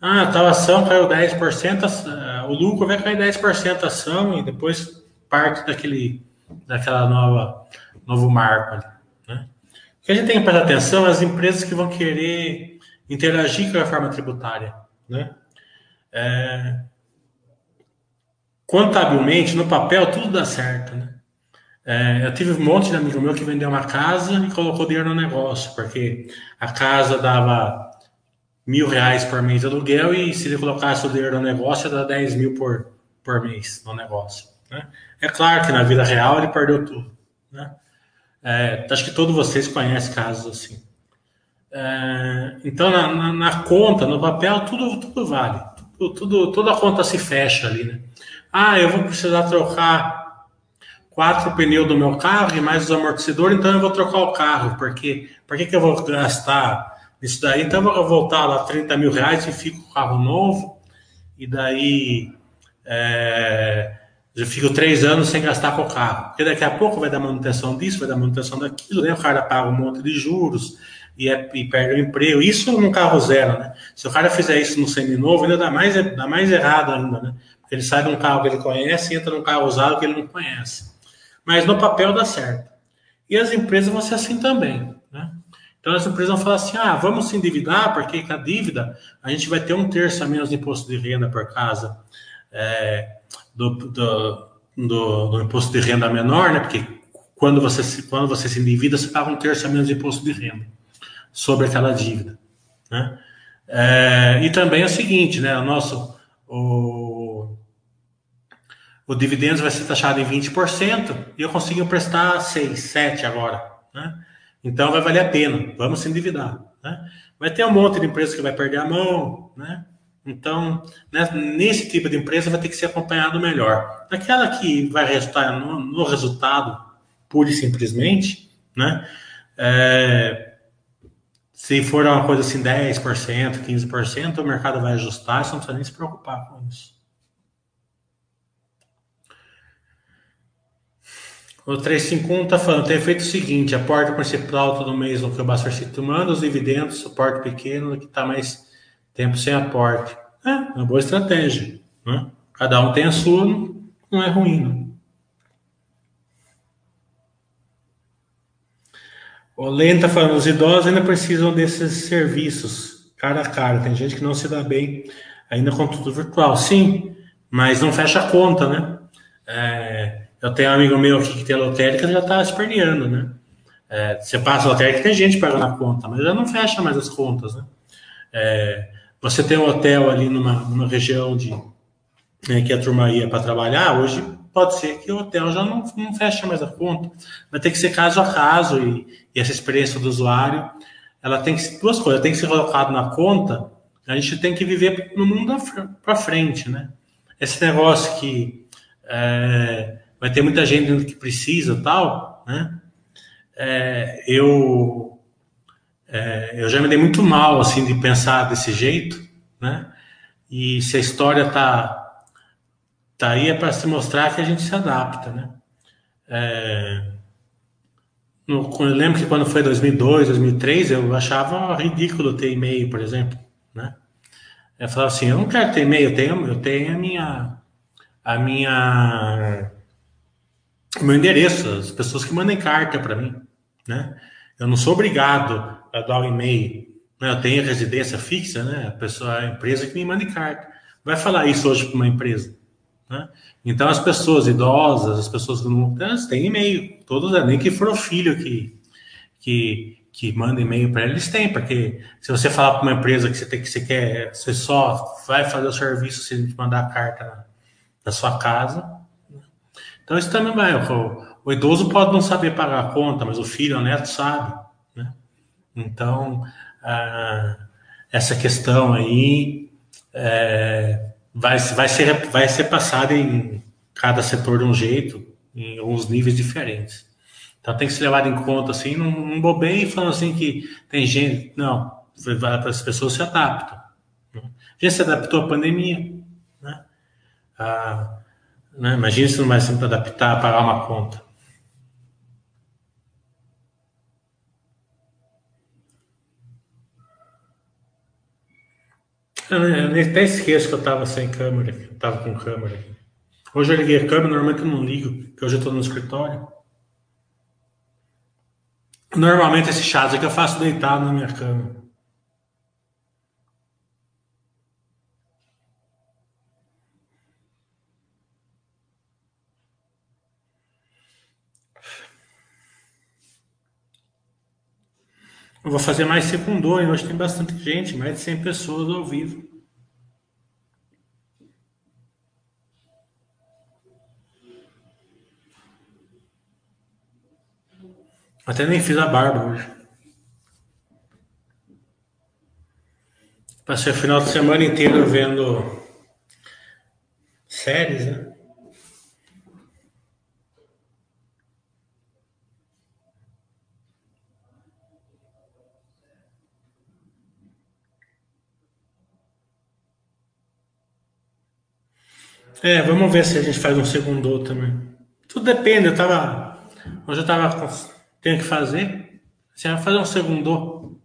Ah, tal ação caiu 10%, o lucro vai cair 10% a ação e depois parte daquele, daquela nova novo marco. Né? O que a gente tem que prestar atenção é as empresas que vão querer interagir com a reforma tributária. Né? É, contabilmente, no papel, tudo dá certo, né? É, eu tive um monte de amigo meu que vendeu uma casa e colocou dinheiro no negócio, porque a casa dava mil reais por mês de aluguel e se ele colocasse o dinheiro no negócio, ia dar 10 mil por, por mês no negócio. Né? É claro que na vida real ele perdeu tudo. Né? É, acho que todos vocês conhecem casos assim. É, então, na, na, na, conta, no papel, tudo, tudo vale. Tudo, tudo, toda a conta se fecha ali, né? Ah, eu vou precisar trocar quatro pneus do meu carro e mais os amortecedores, então eu vou trocar o carro, porque por que, que eu vou gastar Isso daí, então eu vou voltar lá 30 mil reais e fico com o carro novo, e daí é, eu fico três anos sem gastar com o carro. Porque daqui a pouco vai dar manutenção disso, vai dar manutenção daquilo, né? O cara paga um monte de juros e, é, e perde o emprego. Isso num carro zero, né? Se o cara fizer isso no seminovo, ainda dá mais, dá mais errado ainda, né? Ele sai de um carro que ele conhece e entra num carro usado que ele não conhece. Mas no papel dá certo. E as empresas vão ser assim também, né? Então as empresas vão falar assim: ah, vamos se endividar, porque com a dívida a gente vai ter um terço a menos de imposto de renda por casa é, do, do, do, do, imposto de renda menor, né? Porque quando você, se, quando você se endivida, você paga um terço a menos de imposto de renda sobre aquela dívida, né? É, e também é o seguinte, né? O nosso o, o dividendo vai ser taxado em 20% e eu consigo emprestar 6, 7 agora, né? Então vai valer a pena, vamos se endividar. Né? Vai ter um monte de empresa que vai perder a mão, né? Então, né, nesse tipo de empresa vai ter que ser acompanhado melhor. Aquela que vai resultar no, no resultado, pura e simplesmente, né? É, se for uma coisa assim, 10%, 15%, o mercado vai ajustar, você não precisa nem se preocupar com isso. O 351 está falando, tem feito o seguinte, aporta principal todo mês no que o Buster City manda, os dividendos, suporte pequeno, que está mais tempo sem aporte. É, uma boa estratégia. Né? Cada um tem a sua, não é ruim. Né? O está falando, os idosos ainda precisam desses serviços, cara a cara. Tem gente que não se dá bem ainda com tudo virtual. Sim, mas não fecha a conta, né? É, eu tenho um amigo meu aqui que tem lotérica já está esperneando, né? É, você passa a lotérica tem gente pagando a conta, mas já não fecha mais as contas, né? É, você tem um hotel ali numa, numa região de né, que a turma ia para trabalhar, hoje pode ser que o hotel já não, não fecha mais a conta. Vai ter que ser caso a caso e, e essa experiência do usuário, ela tem que duas coisas, tem que ser colocado na conta, a gente tem que viver no mundo para frente, né? Esse negócio que é, vai ter muita gente que precisa tal, né? É, eu é, eu já me dei muito mal assim de pensar desse jeito, né? E se a história tá tá aí é para se mostrar que a gente se adapta, né? É, no, eu lembro que quando foi 2002, 2003, eu achava ridículo ter e-mail, por exemplo, né? Eu falava assim, eu não quero ter e-mail, eu tenho, eu tenho a minha a minha o meu endereço, as pessoas que mandem carta para mim, né? Eu não sou obrigado a dar um e-mail, né? eu tenho residência fixa, né? A pessoa, a empresa que me manda carta. Vai falar isso hoje para uma empresa, né? Então as pessoas idosas, as pessoas que não têm e-mail, todos nem que for o filho que que que manda e-mail para eles têm, porque se você falar para uma empresa que você tem que você quer, você só vai fazer o serviço se a gente mandar a carta da sua casa, então, isso também vai. O, o, idoso pode não saber pagar a conta, mas o filho, o neto, sabe. Né? Então, ah, essa questão aí é, vai, vai, ser, vai ser passada em cada setor de um jeito, em alguns níveis diferentes. Então, tem que ser levado em conta, assim, não, não bobeie falando assim que tem gente. Não, as pessoas se adaptam. Né? A gente se adaptou à pandemia. Né? Ah, né? Imagina se não vai sempre adaptar a pagar uma conta. Eu, até esqueço que eu estava sem câmera, eu estava com câmera. Hoje eu liguei a câmera, normalmente eu não ligo, porque hoje eu estou no escritório. Normalmente esse chás aqui eu faço deitado na minha cama. Eu vou fazer mais secundou, e hoje tem bastante gente, mais de 100 pessoas ao vivo. Até nem fiz a barba hoje. Passei o final de semana inteiro vendo séries, né? É, vamos ver se a gente faz um segundo também. Tudo depende, eu tava. Hoje eu tava. Tenho que fazer. Você vai fazer um segundo.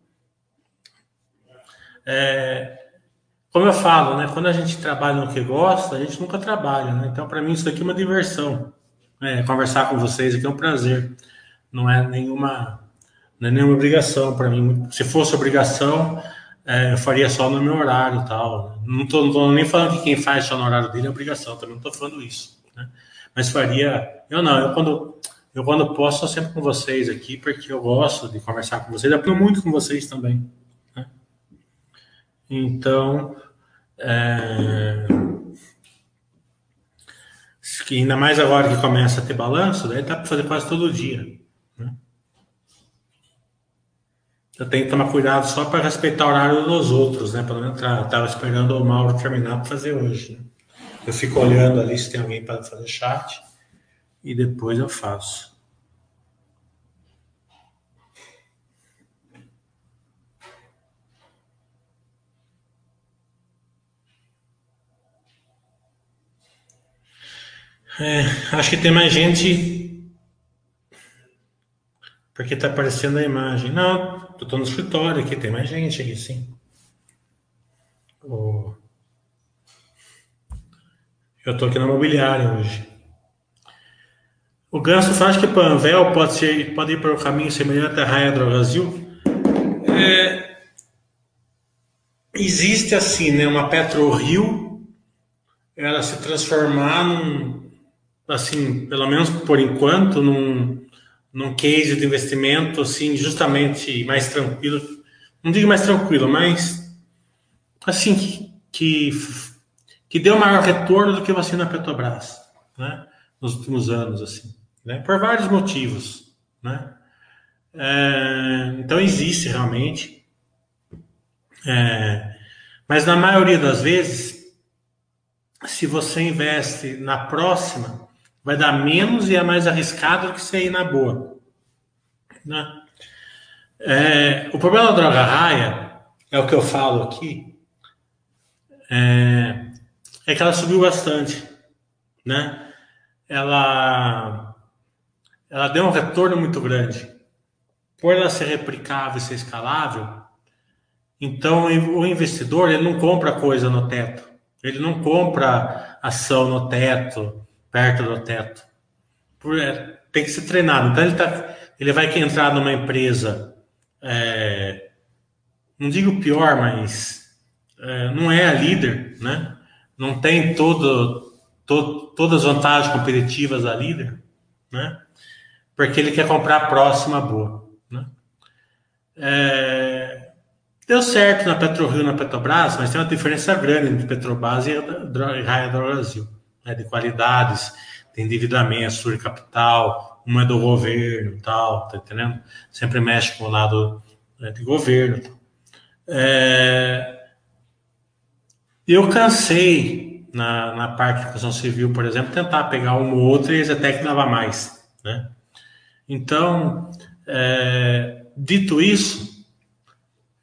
É, como eu falo, né? Quando a gente trabalha no que gosta, a gente nunca trabalha, né? Então, para mim, isso aqui é uma diversão. É, conversar com vocês aqui é um prazer. Não é nenhuma, não é nenhuma obrigação para mim. Se fosse obrigação, é, eu faria só no meu horário e tal. Não estou nem falando que quem faz só no horário dele é obrigação, também não estou falando isso. Né? Mas faria. Eu não, eu quando, eu quando posso, estou sempre com vocês aqui, porque eu gosto de conversar com vocês, aprendo muito com vocês também. Né? Então. É... Ainda mais agora que começa a ter balanço, daí dá para fazer quase todo dia. Eu tenho que tomar cuidado só para respeitar o horário dos outros, né? Para não entrar. Estava esperando o Mauro terminar para fazer hoje. Né? Eu fico olhando ali se tem alguém para fazer chat e depois eu faço. É, acho que tem mais gente porque tá aparecendo a imagem. Não, eu tô no escritório aqui, tem mais gente aqui, sim. Eu tô aqui na mobiliária hoje. O Ganso faz que Panvel pode, ser, pode ir para o caminho semelhante à Raia Brasil. É, existe assim, né, uma PetroRio, ela se transformar num, assim, pelo menos por enquanto, num, num case de investimento assim justamente mais tranquilo, não digo mais tranquilo, mas assim que, que, que deu maior retorno do que você na Petrobras, né? Nos últimos anos assim, né? Por vários motivos, né? É, então existe realmente, é, mas na maioria das vezes, se você investe na próxima vai dar menos e é mais arriscado do que você ir na boa. Né? É, o problema da droga raia, é o que eu falo aqui, é, é que ela subiu bastante. Né? Ela, ela deu um retorno muito grande. Por ela ser replicável e ser escalável, então o investidor ele não compra coisa no teto. Ele não compra ação no teto, perto do teto. É, tem que ser treinado. Então ele, tá, ele vai entrar numa empresa, é, não digo pior, mas é, não é a líder, né? Não tem todo, todo, todas as vantagens competitivas da líder, né? Porque ele quer comprar a próxima boa, né? É, deu certo na PetroRio na Petrobras, mas tem uma diferença grande entre Petrobras e Raia do Brasil né, de qualidades, tem endividamento, sobre capital, uma é do governo tal, tá entendendo? Sempre mexe com o lado né, de governo. É... Eu cansei na, na parte de construção civil, por exemplo, tentar pegar uma ou outra e até que dava mais, né? Então, é... dito isso,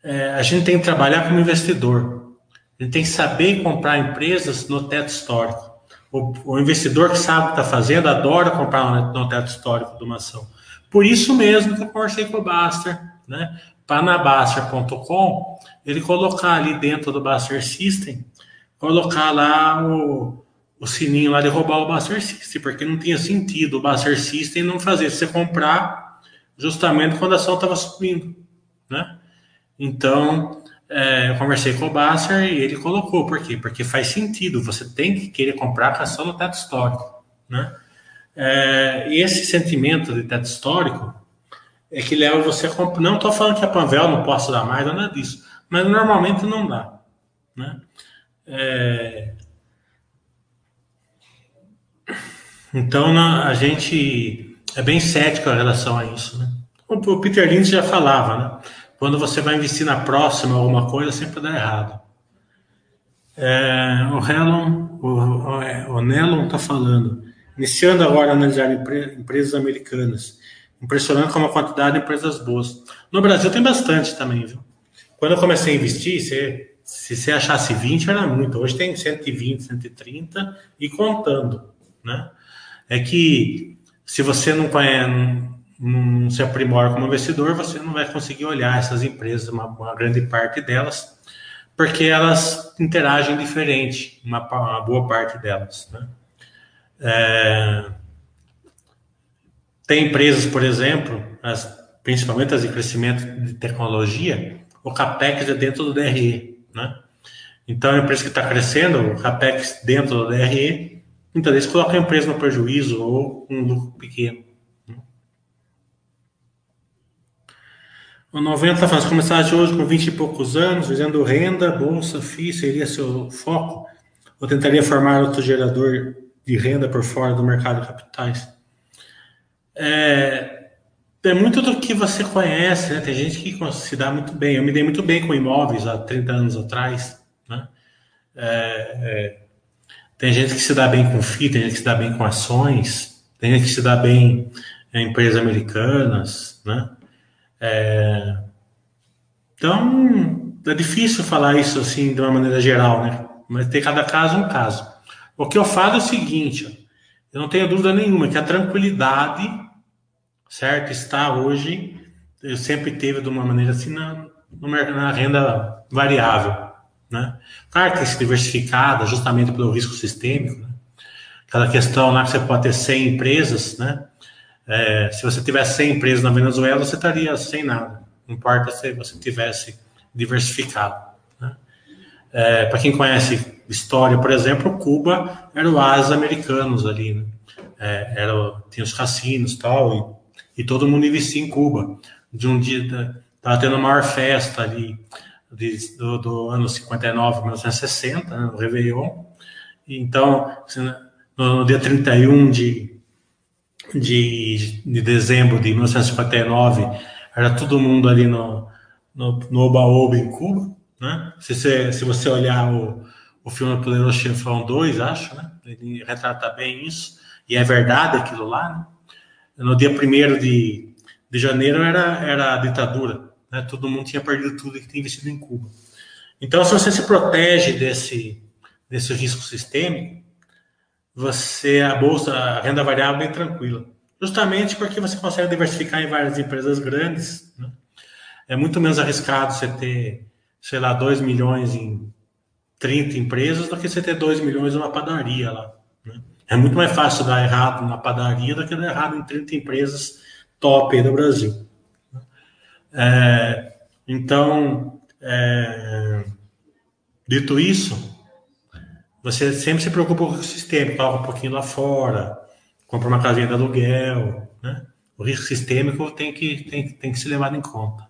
é... a gente tem que trabalhar como investidor. A gente tem que saber comprar empresas no teto histórico. O, o investidor que sabe o que está fazendo adora comprar no teto histórico de uma ação. Por isso mesmo que eu conversei com o Baster, né? Para na Baster.com, ele colocar ali dentro do Baster System, colocar lá o, o sininho lá de roubar o Baster System, porque não tinha sentido o Baster System não fazer você comprar justamente quando a ação estava subindo, né? Então, é, eu conversei com o Basser e ele colocou, por quê? Porque faz sentido, você tem que querer comprar a ação no teto histórico, né? É, esse sentimento de teto histórico é que leva você a comprar. Não estou falando que a Panvel não possa dar mais, nada disso, mas normalmente não dá, né? É, então a gente é bem cético em relação a isso, né? O Peter Lynch já falava, né? Quando você vai investir na próxima alguma coisa, sempre dá errado. É, o Hellon, o, o, é, Nelon está falando. Iniciando agora a analisar empre, empresas americanas. Impressionante como a quantidade de empresas boas. No Brasil tem bastante também, viu? Quando eu comecei a investir, você se você achasse 20 era muito, hoje tem 120, 130 e contando, né? É que se você não conhece, não se aprimora como investidor, você não vai conseguir olhar essas empresas, uma, uma grande parte delas, porque elas interagem diferente, uma, uma boa parte delas. Né? É, tem empresas, por exemplo, as, principalmente as de crescimento de tecnologia, o CAPEX é dentro do DRE. Né? Então, a empresa que está crescendo, o CAPEX dentro do DRE, muitas vezes coloca a empresa no prejuízo ou um lucro pequeno. O 90 está falando, começaste hoje com 20 e poucos anos, fazendo renda, bolsa, FII, seria seu foco? Ou tentaria formar outro gerador de renda por fora do mercado de capitais? É, é muito do que você conhece, né? Tem gente que se dá muito bem. Eu me dei muito bem com imóveis há 30 anos atrás, né? É, é, tem gente que se dá bem com FII, tem gente que se dá bem com ações, tem gente que se dá bem em empresas americanas, né? É... Então, é difícil falar isso assim de uma maneira geral, né? Mas tem cada caso um caso. O que eu falo é o seguinte, eu não tenho dúvida nenhuma que a tranquilidade, certo, está hoje, eu sempre teve de uma maneira assim na, na renda variável, né? Claro que tem se diversificada justamente pelo risco sistêmico, né? Aquela questão lá que você pode ter 100 empresas, né? É, se você tivesse 100 empresas na Venezuela, você estaria sem nada. Não importa se você tivesse diversificado. Né? É, Para quem conhece história, por exemplo, Cuba era o oásis americanos ali. Né? É, era, tinha os cassinos tal, e, e todo mundo investia em Cuba. De um dia, estava tendo a maior festa ali de, do, do, ano 59, 1960, né, o Réveillon. Então, no, no dia 31 de de, de dezembro de 1959, era todo mundo ali no, no, Oba-Oba, em Cuba, né? Se você, se você olhar o, o filme Poderoso Chefão 2, acho, né? Ele retrata bem isso, e é verdade aquilo lá, né? No dia 1 de, de janeiro era, era a ditadura, né? Todo mundo tinha perdido tudo que tinha investido em Cuba. Então, se você se protege desse, desse risco sistêmico, você a bolsa, a renda variável é bem tranquila. Justamente porque você consegue diversificar em várias empresas grandes. Né? É muito menos arriscado você ter, sei lá, 2 milhões em 30 empresas do que você ter 2 milhões em uma padaria lá. Né? É muito mais fácil dar errado na padaria do que dar errado em 30 empresas top aí do Brasil. É, então, é, dito isso, você sempre se preocupa com o sistema, coloca um pouquinho lá fora, compra uma casinha de aluguel, né? O risco sistêmico tem que, tem, tem que ser levado em conta.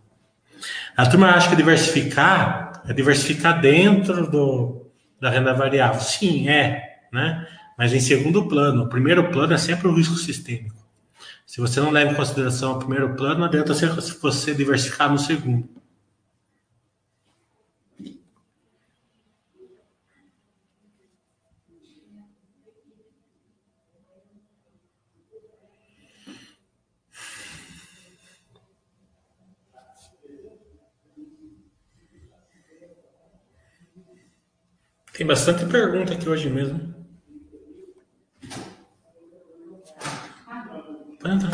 A turma acha que diversificar é diversificar dentro do, da renda variável. Sim, é, né? Mas em segundo plano. O primeiro plano é sempre o risco sistêmico. Se você não leva em consideração o primeiro plano, adianta você diversificar no segundo. Tem bastante pergunta aqui hoje mesmo. Entrar.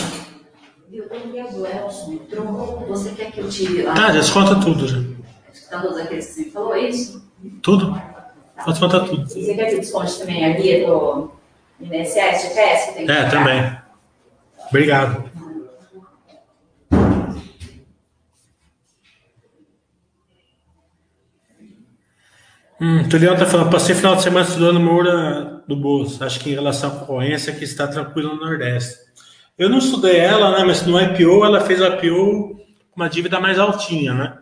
Viu, o Elson entrou. Você quer que eu tire lá? Ah, já desconta tudo já. Está todos aqueles que você falou é isso? Tudo. Tá. Pode descontar tudo. Você quer que eu desconte também a guia do INSS, GPS? É, também. Obrigado. Hum, Tulião está falando, passei final de semana estudando Moura do Bolsa. Acho que em relação à concorrência que está tranquilo no Nordeste. Eu não estudei ela, né? Mas no IPO ela fez o IPO com uma dívida mais altinha, né?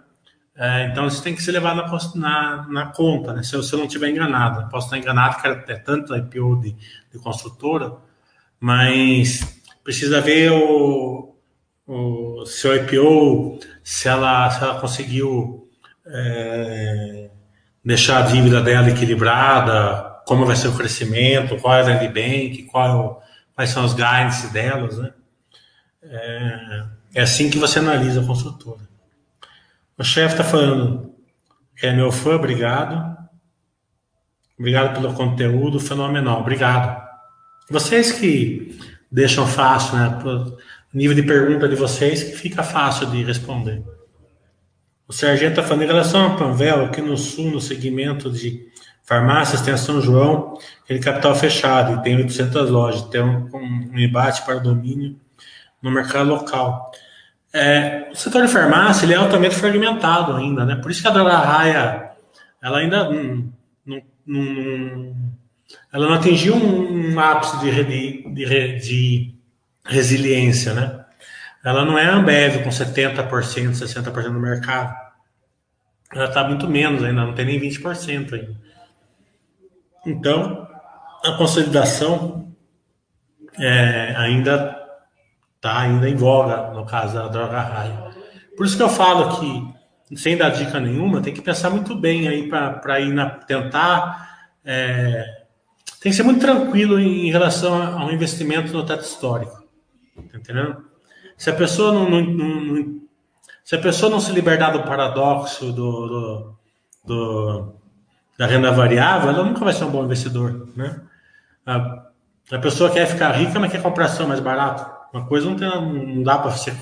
É, então isso tem que ser levado na, na, na conta, né? Se eu, se eu não estiver enganado. Posso estar enganado, que é tanto IPO de, de construtora, mas precisa ver o, o seu IPO, se ela, se ela conseguiu. É, deixar a dívida dela equilibrada, como vai ser o crescimento, qual é a land bank, qual, quais são os guides delas, né? É, é, assim que você analisa a construtora. O chefe está falando, é meu fã, obrigado. Obrigado pelo conteúdo fenomenal, obrigado. Vocês que deixam fácil, né? O nível de pergunta de vocês que fica fácil de responder. O Sargento está falando em relação a Panvel, aqui no sul, no segmento de farmácias, tem a São João, aquele capital fechado, e tem 800 lojas, tem um, um embate para o domínio no mercado local. É, o setor de farmácia ele é altamente fragmentado ainda, né? Por isso que a droga raia ela ainda não, não, não, ela não atingiu um, ápice de, de, de resiliência, né? Ela não é Ambev com 70%, 60% do mercado. Ela está muito menos ainda, não tem nem 20% ainda. Então, a consolidação é, ainda está ainda em voga, no caso da droga raia. Por isso que eu falo que, sem dar dica nenhuma, tem que pensar muito bem aí para ir na, tentar. É, tem que ser muito tranquilo em, em relação ao investimento no teto histórico. Tá entendendo? Se a pessoa não, não, não, se a pessoa não se libertar do paradoxo do, do, do, da renda variável, ela nunca vai ser um bom investidor, né? A, a pessoa quer ficar rica, mas quer comprar ação mais barato. Uma coisa não, tem, não dá para ser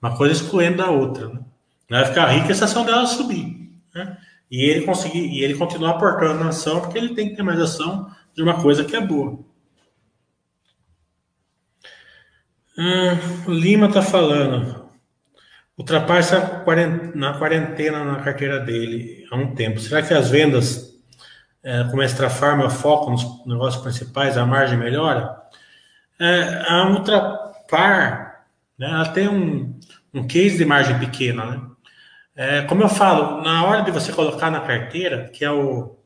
uma coisa excluindo da outra. Né? Ela vai ficar rica se a ação dela subir. Né? E ele conseguir, e ele continuar aportando na ação, porque ele tem que ter mais ação de uma coisa que é boa. Hum, Lima está falando. Ultrapassa na quarentena na carteira dele há um tempo. Será que as vendas, é, a Extra Farma, foco nos negócios principais, a margem melhora? É, a Ultrapar, né, ela tem um, um case de margem pequena, né? É, como eu falo, na hora de você colocar na carteira, que é o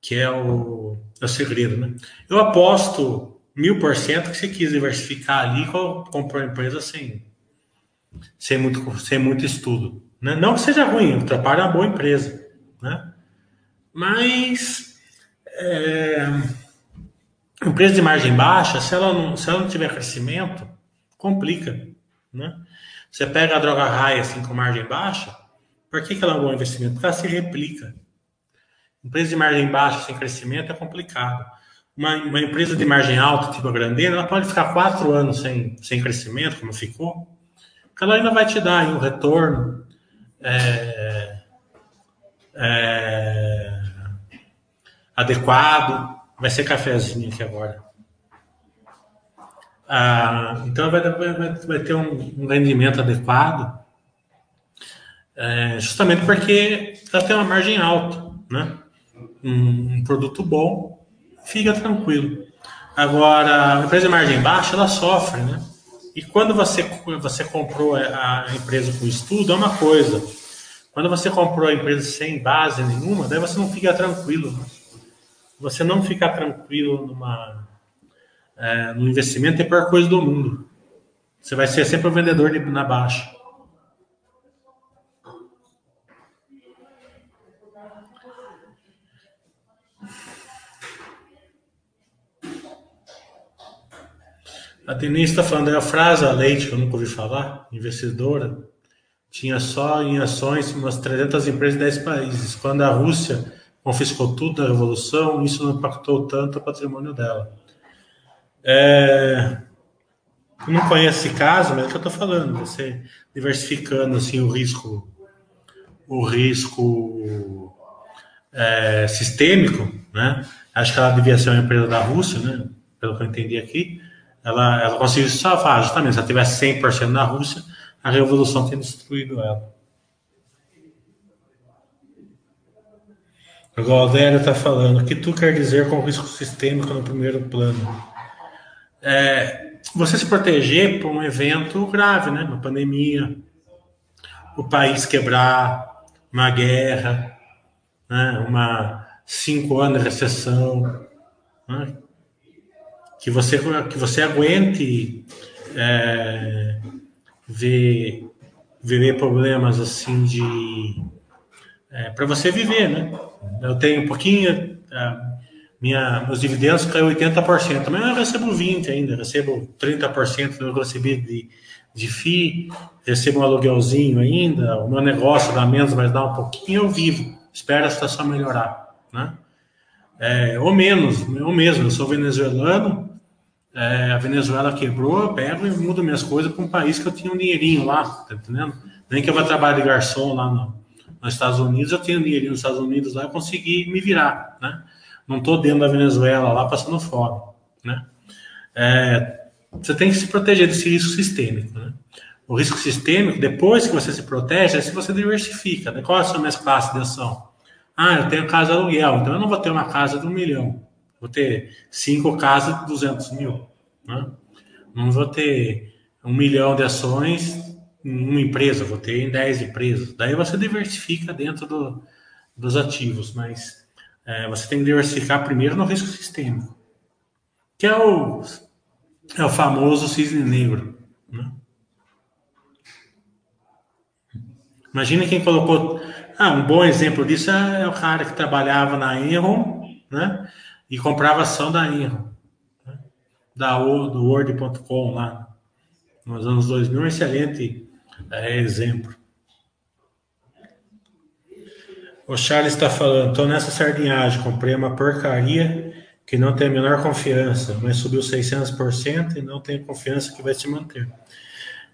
que é o, é o segredo, né? Eu aposto mil por cento que você quis diversificar ali, comprou a empresa sem, sem, muito, sem muito estudo. Né? Não que seja ruim, o Trapar é uma boa empresa, né? Mas é, empresa de margem baixa, se ela não, se ela não tiver crescimento, complica, né? Você pega a droga raia assim com margem baixa, por que, que ela é um bom investimento? Porque ela se replica. Empresa de margem baixa sem crescimento é complicado. Uma, uma empresa de margem alta, tipo a Grandena, ela pode ficar quatro anos sem, sem crescimento, como ficou, porque ela ainda vai te dar um retorno é, é, adequado. Vai ser cafezinho aqui agora. Ah, então vai, vai, vai, ter um, um rendimento adequado, é, justamente porque ela tem uma margem alta, né? um, um produto bom, fica tranquilo. Agora, a empresa de margem baixa, ela sofre, né? E quando você, você comprou a empresa com estudo, é uma coisa. Quando você comprou a empresa sem base nenhuma, daí você não fica tranquilo. Né? Você não fica tranquilo numa, é, no investimento é a pior coisa do mundo. Você vai ser sempre o vendedor de, na baixa. A Denise está falando, a frase a Leite, que eu nunca ouvi falar, investidora, tinha só em ações umas 300 empresas em 10 países. Quando a Rússia confiscou tudo da Revolução, isso não impactou tanto o patrimônio dela. É, não conheço esse caso, mas é o que eu estou falando, você diversificando assim, o risco, o risco é, sistêmico, né? Acho que ela devia ser uma empresa da Rússia, né? Pelo que eu entendi aqui ela, ela conseguiu se salvar, justamente. Se ela tivesse 100% na Rússia, a revolução teria destruído ela. O Adélio está falando, o que tu quer dizer com risco sistêmico no primeiro plano? É, você se proteger por um evento grave, né? Uma pandemia, o país quebrar, uma guerra, né? uma cinco anos de recessão, né? Que você que você aguente é, ver viver problemas assim de é, para você viver, né? Eu tenho um pouquinho minha meus dividendos caiu 80%, mas eu recebo 20 ainda, recebo 30% do que eu recebi de de FII, recebo um aluguelzinho ainda, o meu negócio dá menos, mas dá um pouquinho, eu vivo, espera a situação melhorar, né? É, ou menos, eu mesmo, eu sou venezuelano, é, a Venezuela quebrou, eu pego e mudo minhas coisas para um país que eu tinha um dinheirinho lá, tá entendendo? Nem que eu vá trabalhar de garçom lá no, nos Estados Unidos, eu tenho um dinheirinho nos Estados Unidos lá, eu consegui me virar, né? Não estou dentro da Venezuela lá passando fome, né? É, você tem que se proteger desse risco sistêmico, né? O risco sistêmico, depois que você se protege, é se você diversifica. Né? Qual é a sua minhas classes de ação? Ah, eu tenho casa aluguel, então eu não vou ter uma casa de um milhão. Vou ter cinco casas de 200 mil. Né? Não vou ter um milhão de ações em uma empresa, vou ter em 10 empresas. Daí você diversifica dentro do, dos ativos, mas é, você tem que diversificar primeiro no risco sistêmico, que é o, é o famoso cisne negro. Né? Imagina quem colocou. Ah, um bom exemplo disso é o cara que trabalhava na Enron, né? E comprava ação da Enron, né? da do Word.com lá, nos anos 2000, um excelente é, exemplo. O Charles está falando, estou nessa sardinhagem, comprei uma porcaria que não tem a menor confiança, mas subiu 600% e não tenho confiança que vai se manter.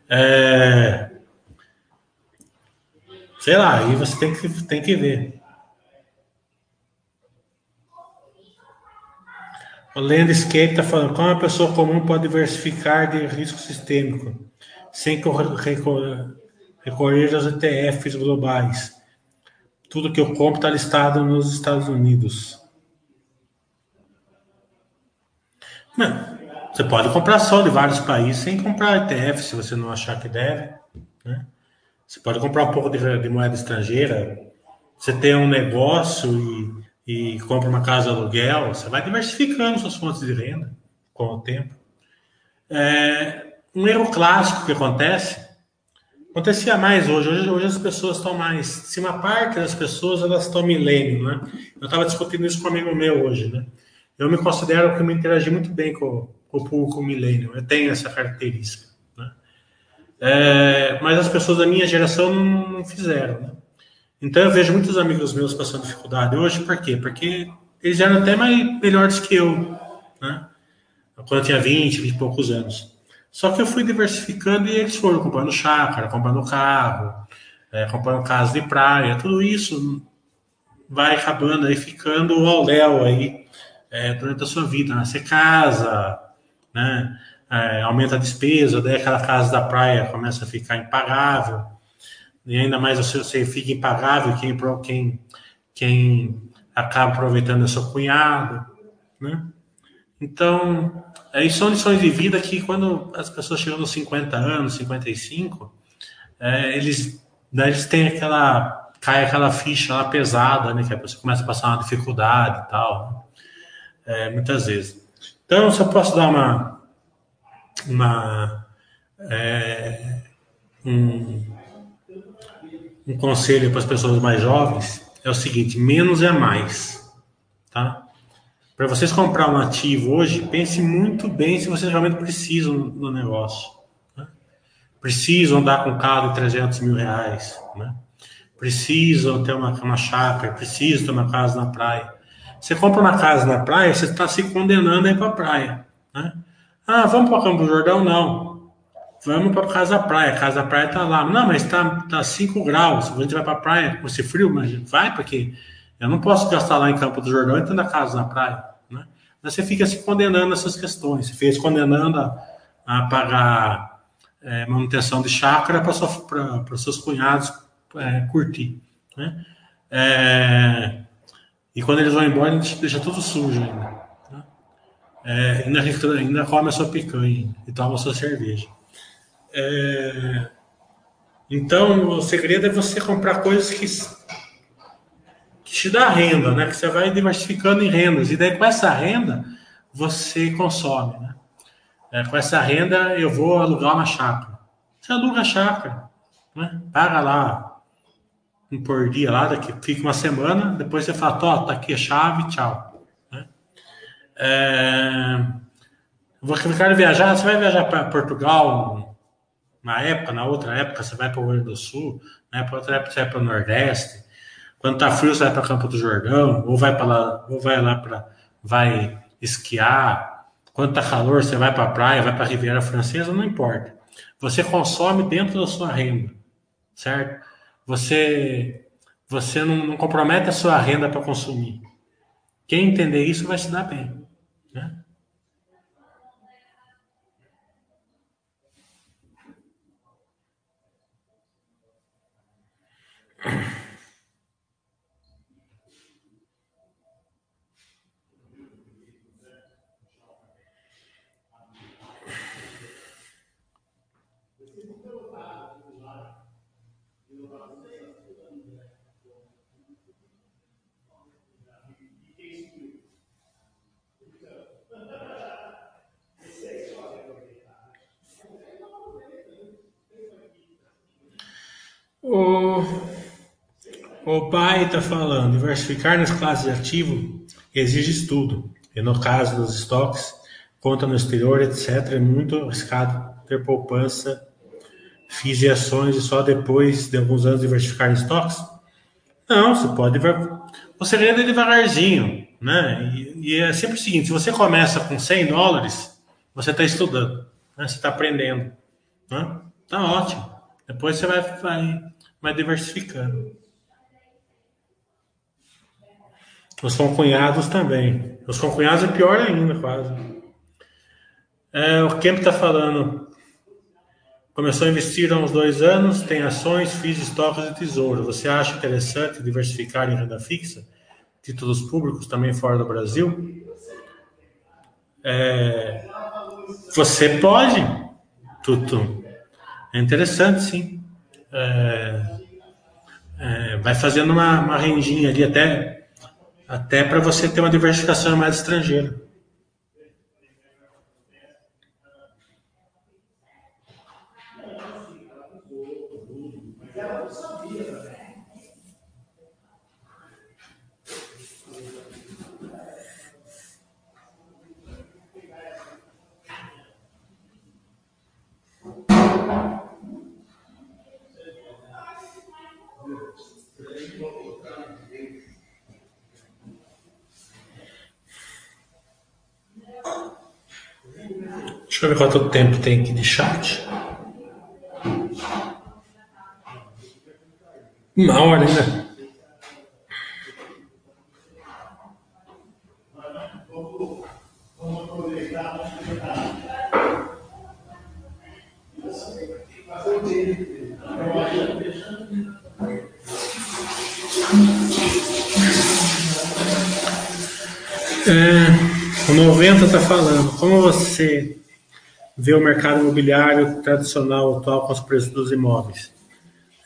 É, Sei lá, aí você tem que, tem que ver. O Landscape está falando, como uma pessoa comum pode diversificar de risco sistêmico, sem recorrer aos ETFs globais. Tudo que eu compro está listado nos Estados Unidos. Não, você pode comprar só de vários países sem comprar ETF, se você não achar que deve. Né? Você pode comprar um pouco de, de moeda estrangeira. Você tem um negócio e, e compra uma casa de aluguel. Você vai diversificando suas fontes de renda com o tempo. É, um erro clássico que acontece acontecia mais hoje. hoje. Hoje, as pessoas estão mais. Se uma parte das pessoas elas estão milênio, né? Eu estava discutindo isso com um amigo meu hoje, né? Eu me considero que eu me interagi muito bem com, com o público milênio. Eu tenho essa característica. É, mas as pessoas da minha geração não fizeram. Né? Então eu vejo muitos amigos meus passando dificuldade hoje, por quê? Porque eles eram até mais melhores que eu, né? Quando eu tinha 20, 20 e poucos anos. Só que eu fui diversificando e eles foram comprando chácara, comprando carro, é, comprando casa de praia, tudo isso vai acabando aí ficando ao léu aí é, durante a sua vida. Né? Você casa, né? é, aumenta a despesa, daí aquela casa da praia começa a ficar impagável, e ainda mais você, você fica impagável quem, quem, quem acaba aproveitando é seu cunhado, né? Então, aí são lições de vida que quando as pessoas chegam nos 50 anos, 55, é, eles, daí eles têm aquela, cai aquela ficha lá pesada, né? Que a pessoa começa a passar uma dificuldade e tal, né? é, muitas vezes. Então, se eu posso dar uma, uma, é, um, um conselho para as pessoas mais jovens é o seguinte: menos é mais, tá? Para vocês comprar um ativo hoje, pense muito bem se vocês realmente precisam do negócio. Né? Precisam dar com um carro de 300 mil reais, né? Precisam ter uma, uma chácara, precisam ter uma casa na praia. Você compra uma casa na praia, você está se condenando a ir para a praia, né? Ah, vamos para Campo Jordão? Não. Vamos para Casa Praia. Casa Praia tá lá. Não, mas tá, tá 5 graus. A gente vai para a praia com esse frio, mas vai, porque eu não posso gastar lá em Campo do Jordão e ter na casa na praia. Né? Mas você fica se condenando essas questões. Você fica se condenando a, a pagar é, manutenção de chácara para seus cunhados é, curtir. Né? É, e quando eles vão embora, a gente deixa tudo sujo ainda é, ainda, ainda come a sua picanha e toma a sua cerveja. É, então, o segredo é você comprar coisas que, que te dá renda, né? Que você vai diversificando em rendas. E daí, com essa renda, você consome, né? É, com essa renda, eu vou alugar uma chácara. Você aluga a chácara, né? Paga lá um por dia lá, daqui fica uma semana, depois você fala, ó, tá aqui a chave, tchau. É... Você quer viajar, você vai viajar para Portugal na época, na outra época você vai para o Rio Grande do Sul, na outra época você vai para o Nordeste. Quando tá frio, você vai para Campo do Jordão, ou vai para lá, ou vai lá para vai esquiar. Quando tá calor, você vai para a praia, vai para a Riviera Francesa, não importa. Você consome dentro da sua renda, certo? Você você não, não compromete a sua renda para consumir. Quem entender isso vai se dar bem, O, o pai está falando, diversificar nas classes de ativo exige estudo, e no caso dos estoques, conta no exterior, etc., é muito arriscado ter poupança, FIIs e ações e só depois de alguns anos diversificar em estoques? Não, você pode. Segredo é devagarzinho, né? E, e, é sempre o seguinte: se você começa com 100 dólares, você está estudando, né? você está aprendendo. Né? Tá ótimo. Depois você vai, vai mas diversificando. Os concunhados também. Os concunhados é pior ainda, quase. É, o Kemp está falando. Começou a investir há uns dois anos, tem ações, FIIs, estoques e tesouro. Você acha interessante diversificar em renda fixa? Títulos públicos também fora do Brasil? É, você pode, Tutu. É interessante, sim é, é, vai fazendo uma, uma rendinha ali até, até para você ter uma diversificação mais estrangeira. Deixa eu ver quanto tempo tem aqui de chat. Uma hora ainda. É, o 90 está falando, como você vê o mercado imobiliário tradicional atual com os preços dos imóveis?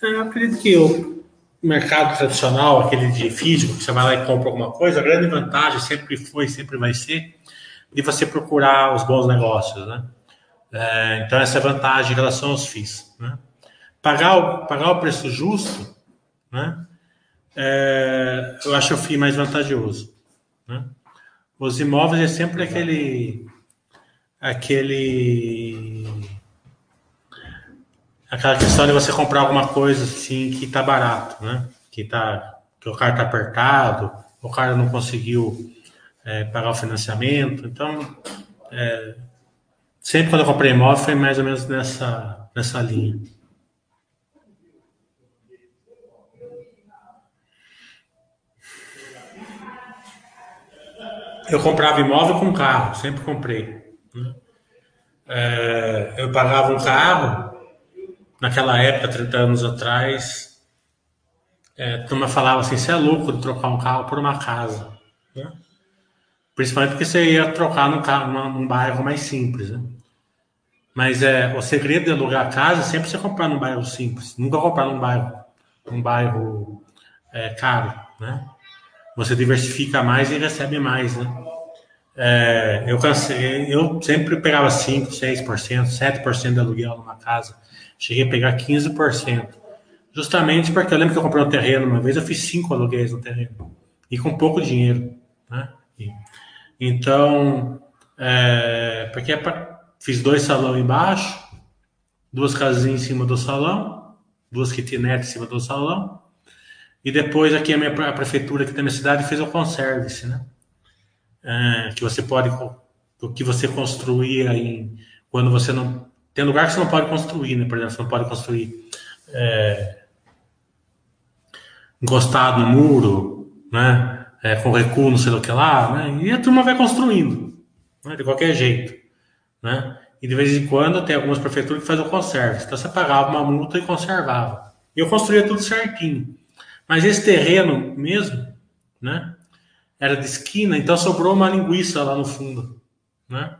Eu acredito que o mercado tradicional, aquele de físico, que você vai lá e compra alguma coisa, a grande vantagem sempre foi, sempre vai ser, de você procurar os bons negócios, né? É, então, essa é a vantagem em relação aos FIIs. Né? Pagar, o, pagar o preço justo, né? É, eu acho o FII mais vantajoso. Né? Os imóveis é sempre aquele aquele aquela questão de você comprar alguma coisa assim que tá barato, né? Que tá que o cara tá apertado, o cara não conseguiu é, pagar o financiamento, então é, sempre quando eu comprei imóvel foi mais ou menos nessa nessa linha. Eu comprava imóvel com carro, sempre comprei. Né? É, eu pagava um carro, naquela época, 30 anos atrás, é, a turma falava assim: você é louco de trocar um carro por uma casa. Né? Principalmente porque você ia trocar num, carro, num bairro mais simples. Né? Mas é, o segredo de alugar casa é sempre você comprar num bairro simples, nunca comprar num bairro, num bairro é, caro. Né? Você diversifica mais e recebe mais. Né? É, eu, cansei, eu sempre pegava 5%, 6%, 7% de aluguel numa casa. Cheguei a pegar 15%. Justamente porque eu lembro que eu comprei um terreno uma vez, eu fiz cinco aluguéis no terreno. E com pouco dinheiro. Né? E, então, é, porque é fiz dois salão embaixo, duas casinhas em cima do salão, duas kitnetes em cima do salão. E depois aqui a minha prefeitura aqui da minha cidade fez o conserve-se, né? É, que você pode que você construía em quando você não tem lugar que você não pode construir, né? Por exemplo, você não pode construir é, encostado no muro, né? É, com recuo, não sei o que lá, né? E a turma vai construindo, né? de qualquer jeito, né? E de vez em quando tem algumas prefeituras que fazem o conserve. Então você pagava uma multa e conservava. E eu construía tudo certinho. Mas esse terreno mesmo, né? Era de esquina, então sobrou uma linguiça lá no fundo, né?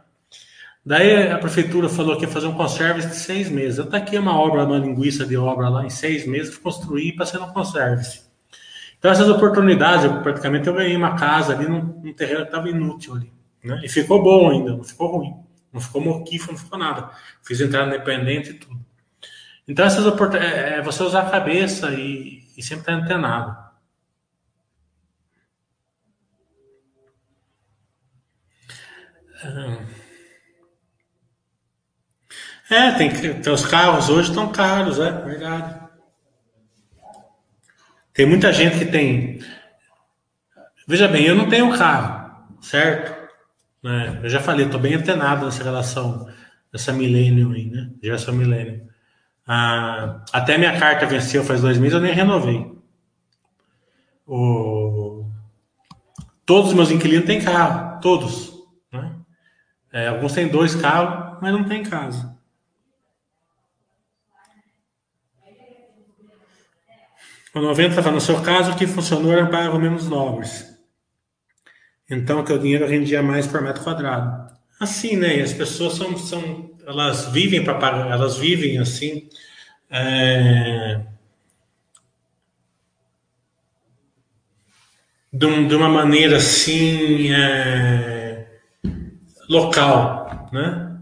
Daí a prefeitura falou que ia fazer um conserve de seis meses. Eu taquei uma obra, uma linguiça de obra lá em seis meses, construí para ser um conserve. Então essas oportunidades, eu, praticamente eu ganhei uma casa ali num, num terreno que estava inútil ali, né? E ficou bom ainda, não ficou ruim, não ficou moquifo, não ficou nada. Fiz entrada independente e tudo. Então essas oportunidades, é, é você usar a cabeça e, e sempre está antenado. É, tem que. Os carros hoje estão caros, é verdade. Tem muita gente que tem. Veja bem, eu não tenho carro, certo? É, eu já falei, estou bem antenado nessa relação, dessa milênio aí, né? Geração milênio. Ah, até minha carta venceu faz dois meses, eu nem renovei. O... Todos os meus inquilinos têm carro, todos. É, alguns têm dois carros, mas não tem casa. O 90 estava no seu caso, que funcionou era para menos nobres. Então, que o dinheiro rendia mais por metro quadrado. Assim, né? E as pessoas são, são elas vivem para pagar, elas vivem assim. É, de, de, uma maneira assim é, local, né?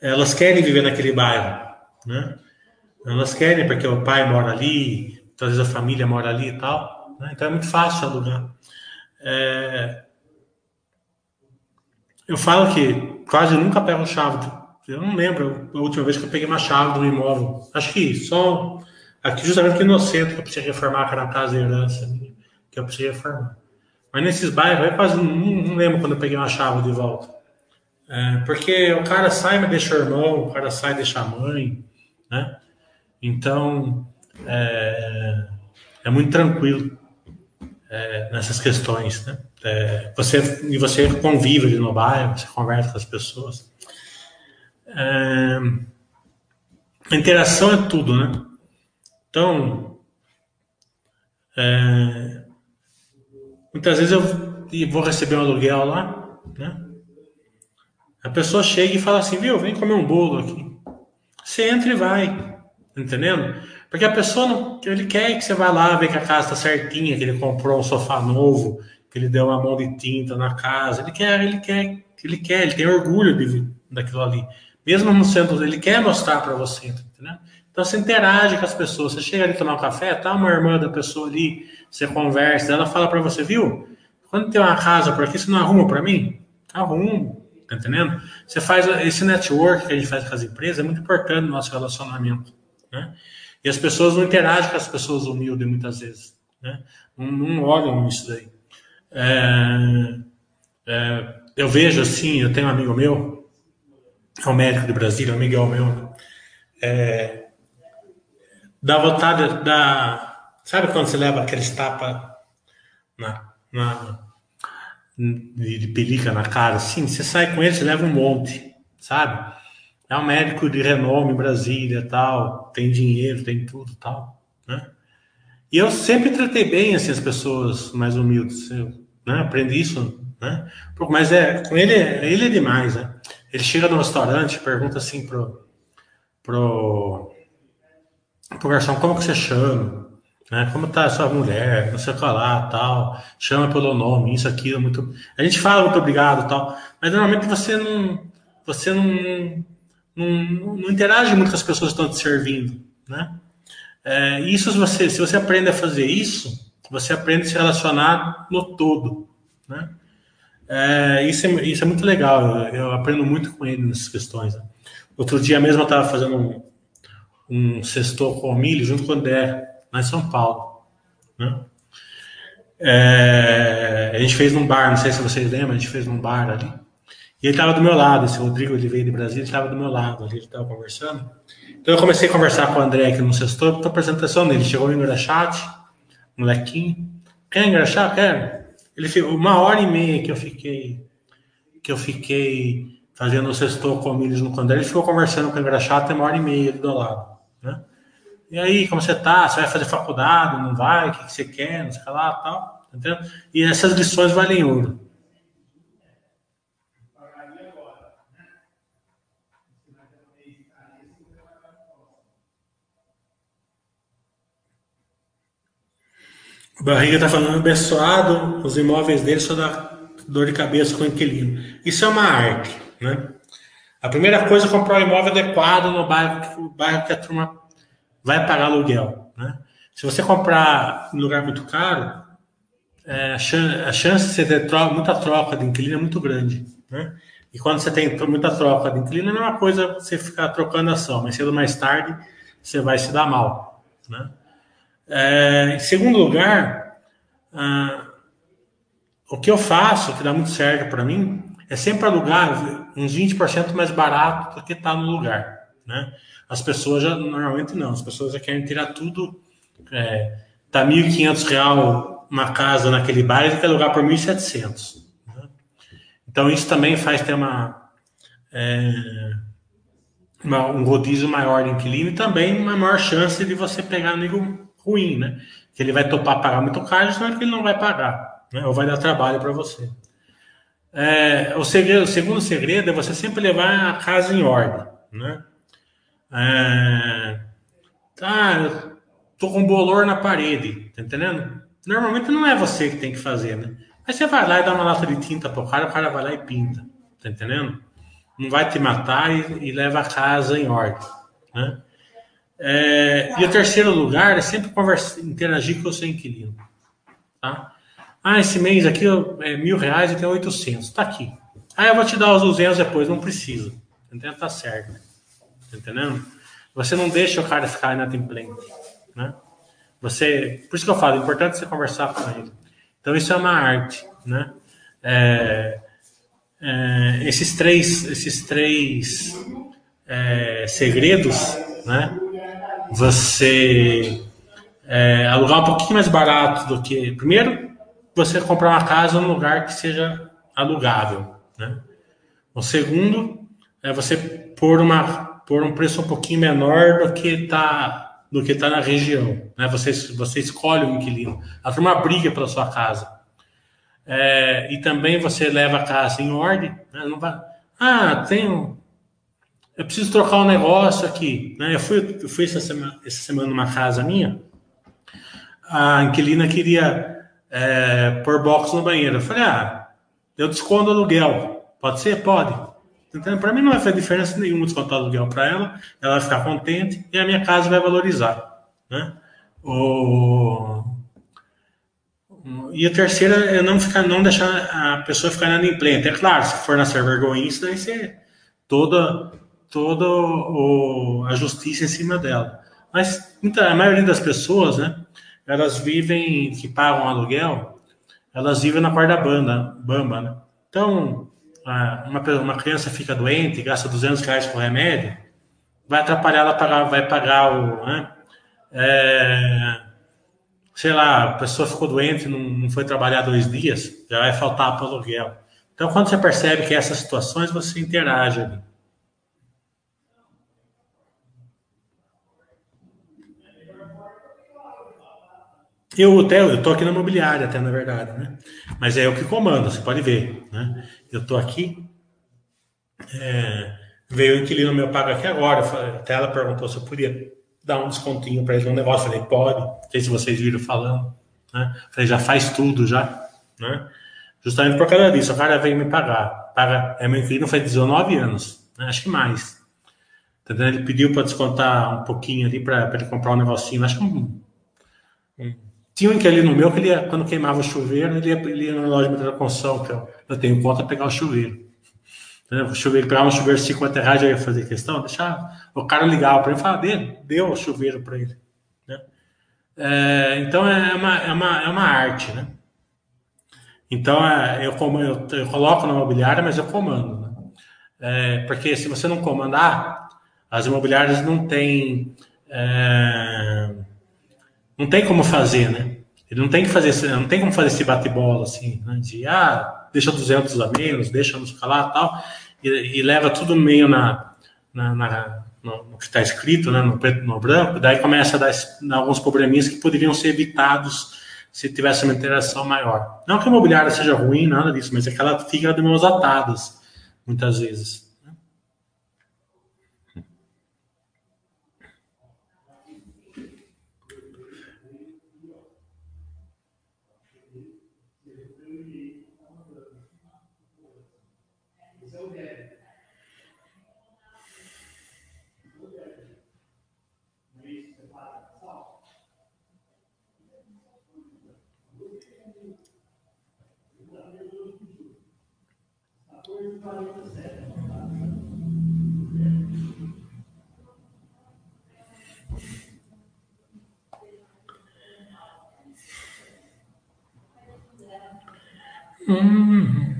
Elas querem viver naquele bairro, né? Elas querem porque o pai mora ali, vezes a família mora ali e tal, né? então é muito fácil alugar. É, eu falo que quase nunca pego chave. Eu não lembro a última vez que eu peguei uma chave um imóvel. Acho que só aqui, justamente aqui no centro, que eu precisei reformar, que era a casa de herança, que eu precisei reformar. Mas nesses bairros, eu quase não, não lembro quando eu peguei uma chave de volta. É, porque o cara sai e deixa o irmão, o cara sai deixa a mãe, né? Então, é, é muito tranquilo é, nessas questões, né? É, você, e você convive ali no bairro, você conversa com as pessoas. É, a interação é tudo, né? Então, é, muitas vezes eu vou receber um aluguel lá, né? A pessoa chega e fala assim, viu, vem comer um bolo aqui. Você entra e vai, entendendo? Porque a pessoa não, ele quer que você vá lá ver que a casa está certinha, que ele comprou um sofá novo, que ele deu uma mão de tinta na casa. Ele quer, ele quer, ele quer, ele tem orgulho de, daquilo ali. Mesmo no centro, ele quer mostrar para você, entendeu? Então você interage com as pessoas. Você chega ali tomar um café, tá uma irmã da pessoa ali, você conversa, ela fala para você, viu? Quando tem uma casa por aqui, você não arruma para mim? Arrumo, tá entendendo? Você faz esse network que a gente faz com as empresas, é muito importante no nosso relacionamento, né? E as pessoas não interagem com as pessoas humildes muitas vezes, né? Não, não olham isso daí. É, é, eu vejo assim, eu tenho um amigo meu, é um médico de Brasília, um Miguel meu, é, dá vontade, dá, sabe quando você leva aqueles tapas na, na, de, pelica na cara, assim, você sai com ele, você leva um monte, sabe? É um médico de renome em Brasília, tal, tem dinheiro, tem tudo, tal, né? E eu sempre tratei bem assim, as pessoas mais humildes. Eu né, aprendi isso, né? Mas é, com ele, ele é demais, né? Ele chega no restaurante, pergunta assim pro, pro, pro garçom, como que você chama? Né? Como tá sua mulher? Não sei o que lá, tal. Chama pelo nome, isso, aquilo, muito... A gente fala muito obrigado, tal. Mas normalmente você não... Você não, não, não interage muito com as pessoas que estão te servindo, né? É, isso, se você, se você aprende a fazer isso, você aprende a se relacionar no todo, né? É, isso, é, isso é muito legal, eu, eu, aprendo muito com ele nessas questões. Né? Outro dia mesmo eu estava fazendo um, um sextor com milho junto com o Dé, lá em São Paulo. Né? É, a gente fez num bar, não sei se vocês lembram, a gente fez num bar ali. E ele estava do meu lado, esse Rodrigo, ele veio de Brasília, ele estava do meu lado ali, ele estava conversando. Então eu comecei a conversar com o André aqui no sextor, estou apresentação dele. Chegou o engraxate, molequinho. Quer engraxar? Quero. Ele ficou uma hora e meia que eu fiquei que eu fiquei fazendo o sextor com eles no André, ele ficou conversando com o engraxate uma hora e meia do lado. Né? E aí, como você tá? Você vai fazer faculdade? Não vai? O que, você quer? Não sei lá, tal. Entendeu? E essas lições valem ouro. O Barriga está falando abençoado, os imóveis dele só dá dor de cabeça com o inquilino. Isso é uma arte, né? A primeira coisa é comprar um imóvel adequado no bairro, bairro que a turma vai pagar aluguel, né? Se você comprar em lugar muito caro, é, a, chance, a, chance, de você ter troca, muita troca de inquilino é muito grande, né? E quando você tem muita troca de inquilino, é uma coisa você ficar trocando ação, mas cedo ou mais tarde você vai se dar mal, né? É, em segundo lugar, ah, o que eu faço, que dá muito certo para mim, é sempre alugar uns 20% mais barato do que está no lugar. Né? As pessoas já, normalmente não, as pessoas já querem tirar tudo. É, tá R$ 1.500 uma casa naquele bairro e quer alugar por 1.700. Né? Então isso também faz ter uma, é, uma, um rodízio maior de inquilino e também uma maior chance de você pegar amigo ruim, né? Que ele vai topar pagar muito caro, senão é que ele não vai pagar, né? Ou vai dar trabalho para você. É, o, segredo, o segundo segredo é você sempre levar a casa em ordem, né? É, tá, tô com bolor na parede, tá entendendo? Normalmente não é você que tem que fazer, né? Mas você vai lá e dá uma lata de tinta pro cara, o cara vai lá e pinta, tá entendendo? Não vai te matar e, e leva a casa em ordem, né? É, e o terceiro lugar é sempre conversa, interagir com o seu inquilino. Tá? Ah, esse mês aqui é mil reais e tem 800. Tá aqui. Ah, eu vou te dar os 200 depois. Não precisa. Entendeu? Tá certo. Tá entendendo? Você não deixa o cara ficar inadimplente. Né? Você, por isso que eu falo, é importante você conversar com ele. Então isso é uma arte, né? É, é, esses três, esses três é, segredos, né? você é, alugar um pouquinho mais barato do que. Primeiro, você comprar uma casa num lugar que seja alugável. Né? O segundo é você pôr, uma, pôr um preço um pouquinho menor do que está do que tá na região. Né? Você, você escolhe o inquilino. A turma briga pela sua casa. É, e também você leva a casa em ordem. Né? Não vai, ah, tem eu preciso trocar um negócio aqui. Né? Eu fui, eu fui essa, semana, essa semana numa casa minha, a inquilina queria é, pôr box no banheiro. Eu falei, ah, eu desconto o aluguel. Pode ser? Pode. Então, para mim não vai fazer diferença nenhuma descontar aluguel para ela, ela vai ficar contente e a minha casa vai valorizar. Né? O... E a terceira é não, ficar, não deixar a pessoa ficar inadimplente. É claro, se for na ser vergonha, isso daí você toda toda o, a justiça em cima dela. Mas muita, a maioria das pessoas, né, elas vivem, que pagam aluguel, elas vivem na parte da banda, bamba, né? Então, uma, uma criança fica doente, gasta 200 reais com remédio, vai atrapalhar ela pagar, vai pagar o, né? É, sei lá, a pessoa ficou doente, não, não foi trabalhar dois dias, já vai faltar para o aluguel. Então, quando você percebe que essas situações, você interage ali. Eu até eu tô aqui na imobiliária até na verdade, né? Mas é eu que comando, você pode ver, né? Eu tô aqui, é, veio o inquilino meu pago aqui agora, até ela perguntou se eu podia dar um descontinho para ele no negócio, falei pode, não sei se vocês viram falando, né? Falei já faz tudo já, né? Justamente por causa disso, o cara veio me pagar, paga, é meu inquilino faz 19 anos, né? acho que mais. Entendeu? Ele pediu para descontar um pouquinho ali para ele comprar um negocinho, acho que um, um tinha um inquilino meu que ele ia, quando queimava o chuveiro, ele ia, ele ia na loja de construção, que eu, eu tenho conta pegar o chuveiro. O chuveiro, pegar um chuveiro de 50 reais, eu ia fazer questão, deixar o cara ligava para ele e falava, deu, deu o chuveiro para ele. Né? É, então é uma, é, uma, é uma arte, né? Então é, eu, eu, eu, coloco na imobiliária, mas eu comando. Né? É, porque se você não comandar, as imobiliárias não têm. É, não tem como fazer, né? Ele não tem que fazer, não tem como fazer esse bate-bola assim, né? de ah, deixa 200 a menos, deixa não escalar tal, e, e leva tudo meio na, na, na no, no, que está escrito, né, no preto no branco, daí começa a dar, dar alguns probleminhas que poderiam ser evitados se tivesse uma interação maior. Não que a imobiliária seja ruim, nada disso, mas é que ela fica de mãos atadas, muitas vezes. Hum.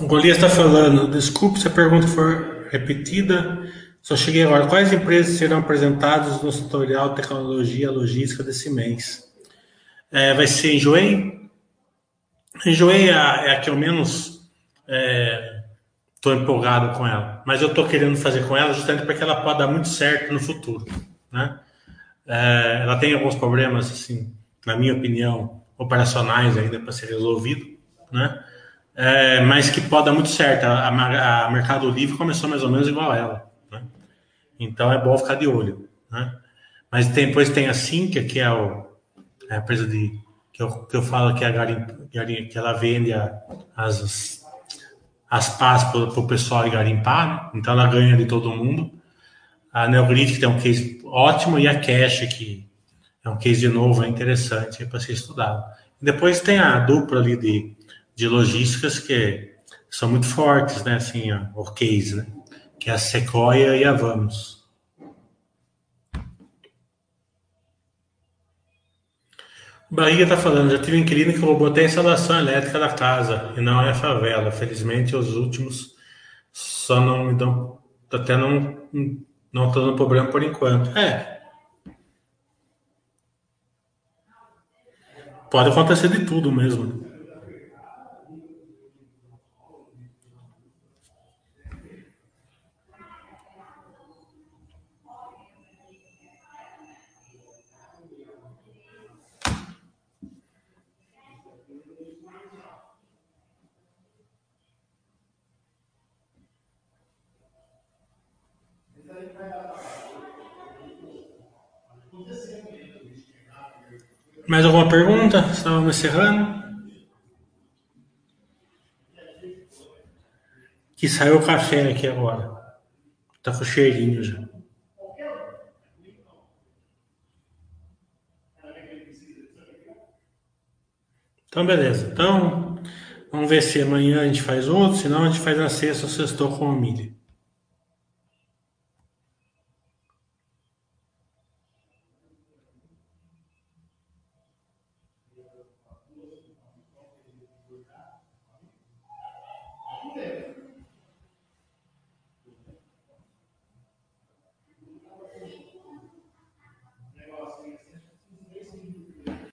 O Golias está falando, desculpe se a pergunta for repetida, só cheguei agora. Quais empresas serão apresentadas no tutorial Tecnologia Logística desse mês? É, vai ser Enjoei? Enjoei é a, é a que eu menos estou é, empolgado com ela, mas eu estou querendo fazer com ela justamente porque ela pode dar muito certo no futuro, né? É, ela tem alguns problemas, assim, na minha opinião, operacionais ainda para ser resolvido, né? É, mas que pode dar muito certo. A, a, a, Mercado Livre começou mais ou menos igual a ela, né? Então é bom ficar de olho, né? Mas tem, depois tem a Sinqia, que é, o, a empresa de que eu, que eu falo que é a garim, que ela vende as as pás para o pessoal garimpar, né? então ela ganha de todo mundo a Neogrid, que tem um case ótimo, e a Cash, que é um case de novo, é interessante para ser estudado. Depois tem a dupla ali de, de logísticas que são muito fortes, né? Assim, ó, o case, né? Que é a Sequoia e a Vamos. O Barriga está falando, já tive um inquilino que roubou até a instalação elétrica da casa, e não é favela. Felizmente, os últimos só não me dão, até não não dando problema por enquanto. É. Pode acontecer de tudo mesmo. Mais alguma pergunta? Estávamos encerrando. Que saiu o café aqui agora. Tá com cheirinho já. Então, beleza. Então, vamos ver se amanhã a gente faz outro, senão a gente faz na sexta ou sextou com o milho.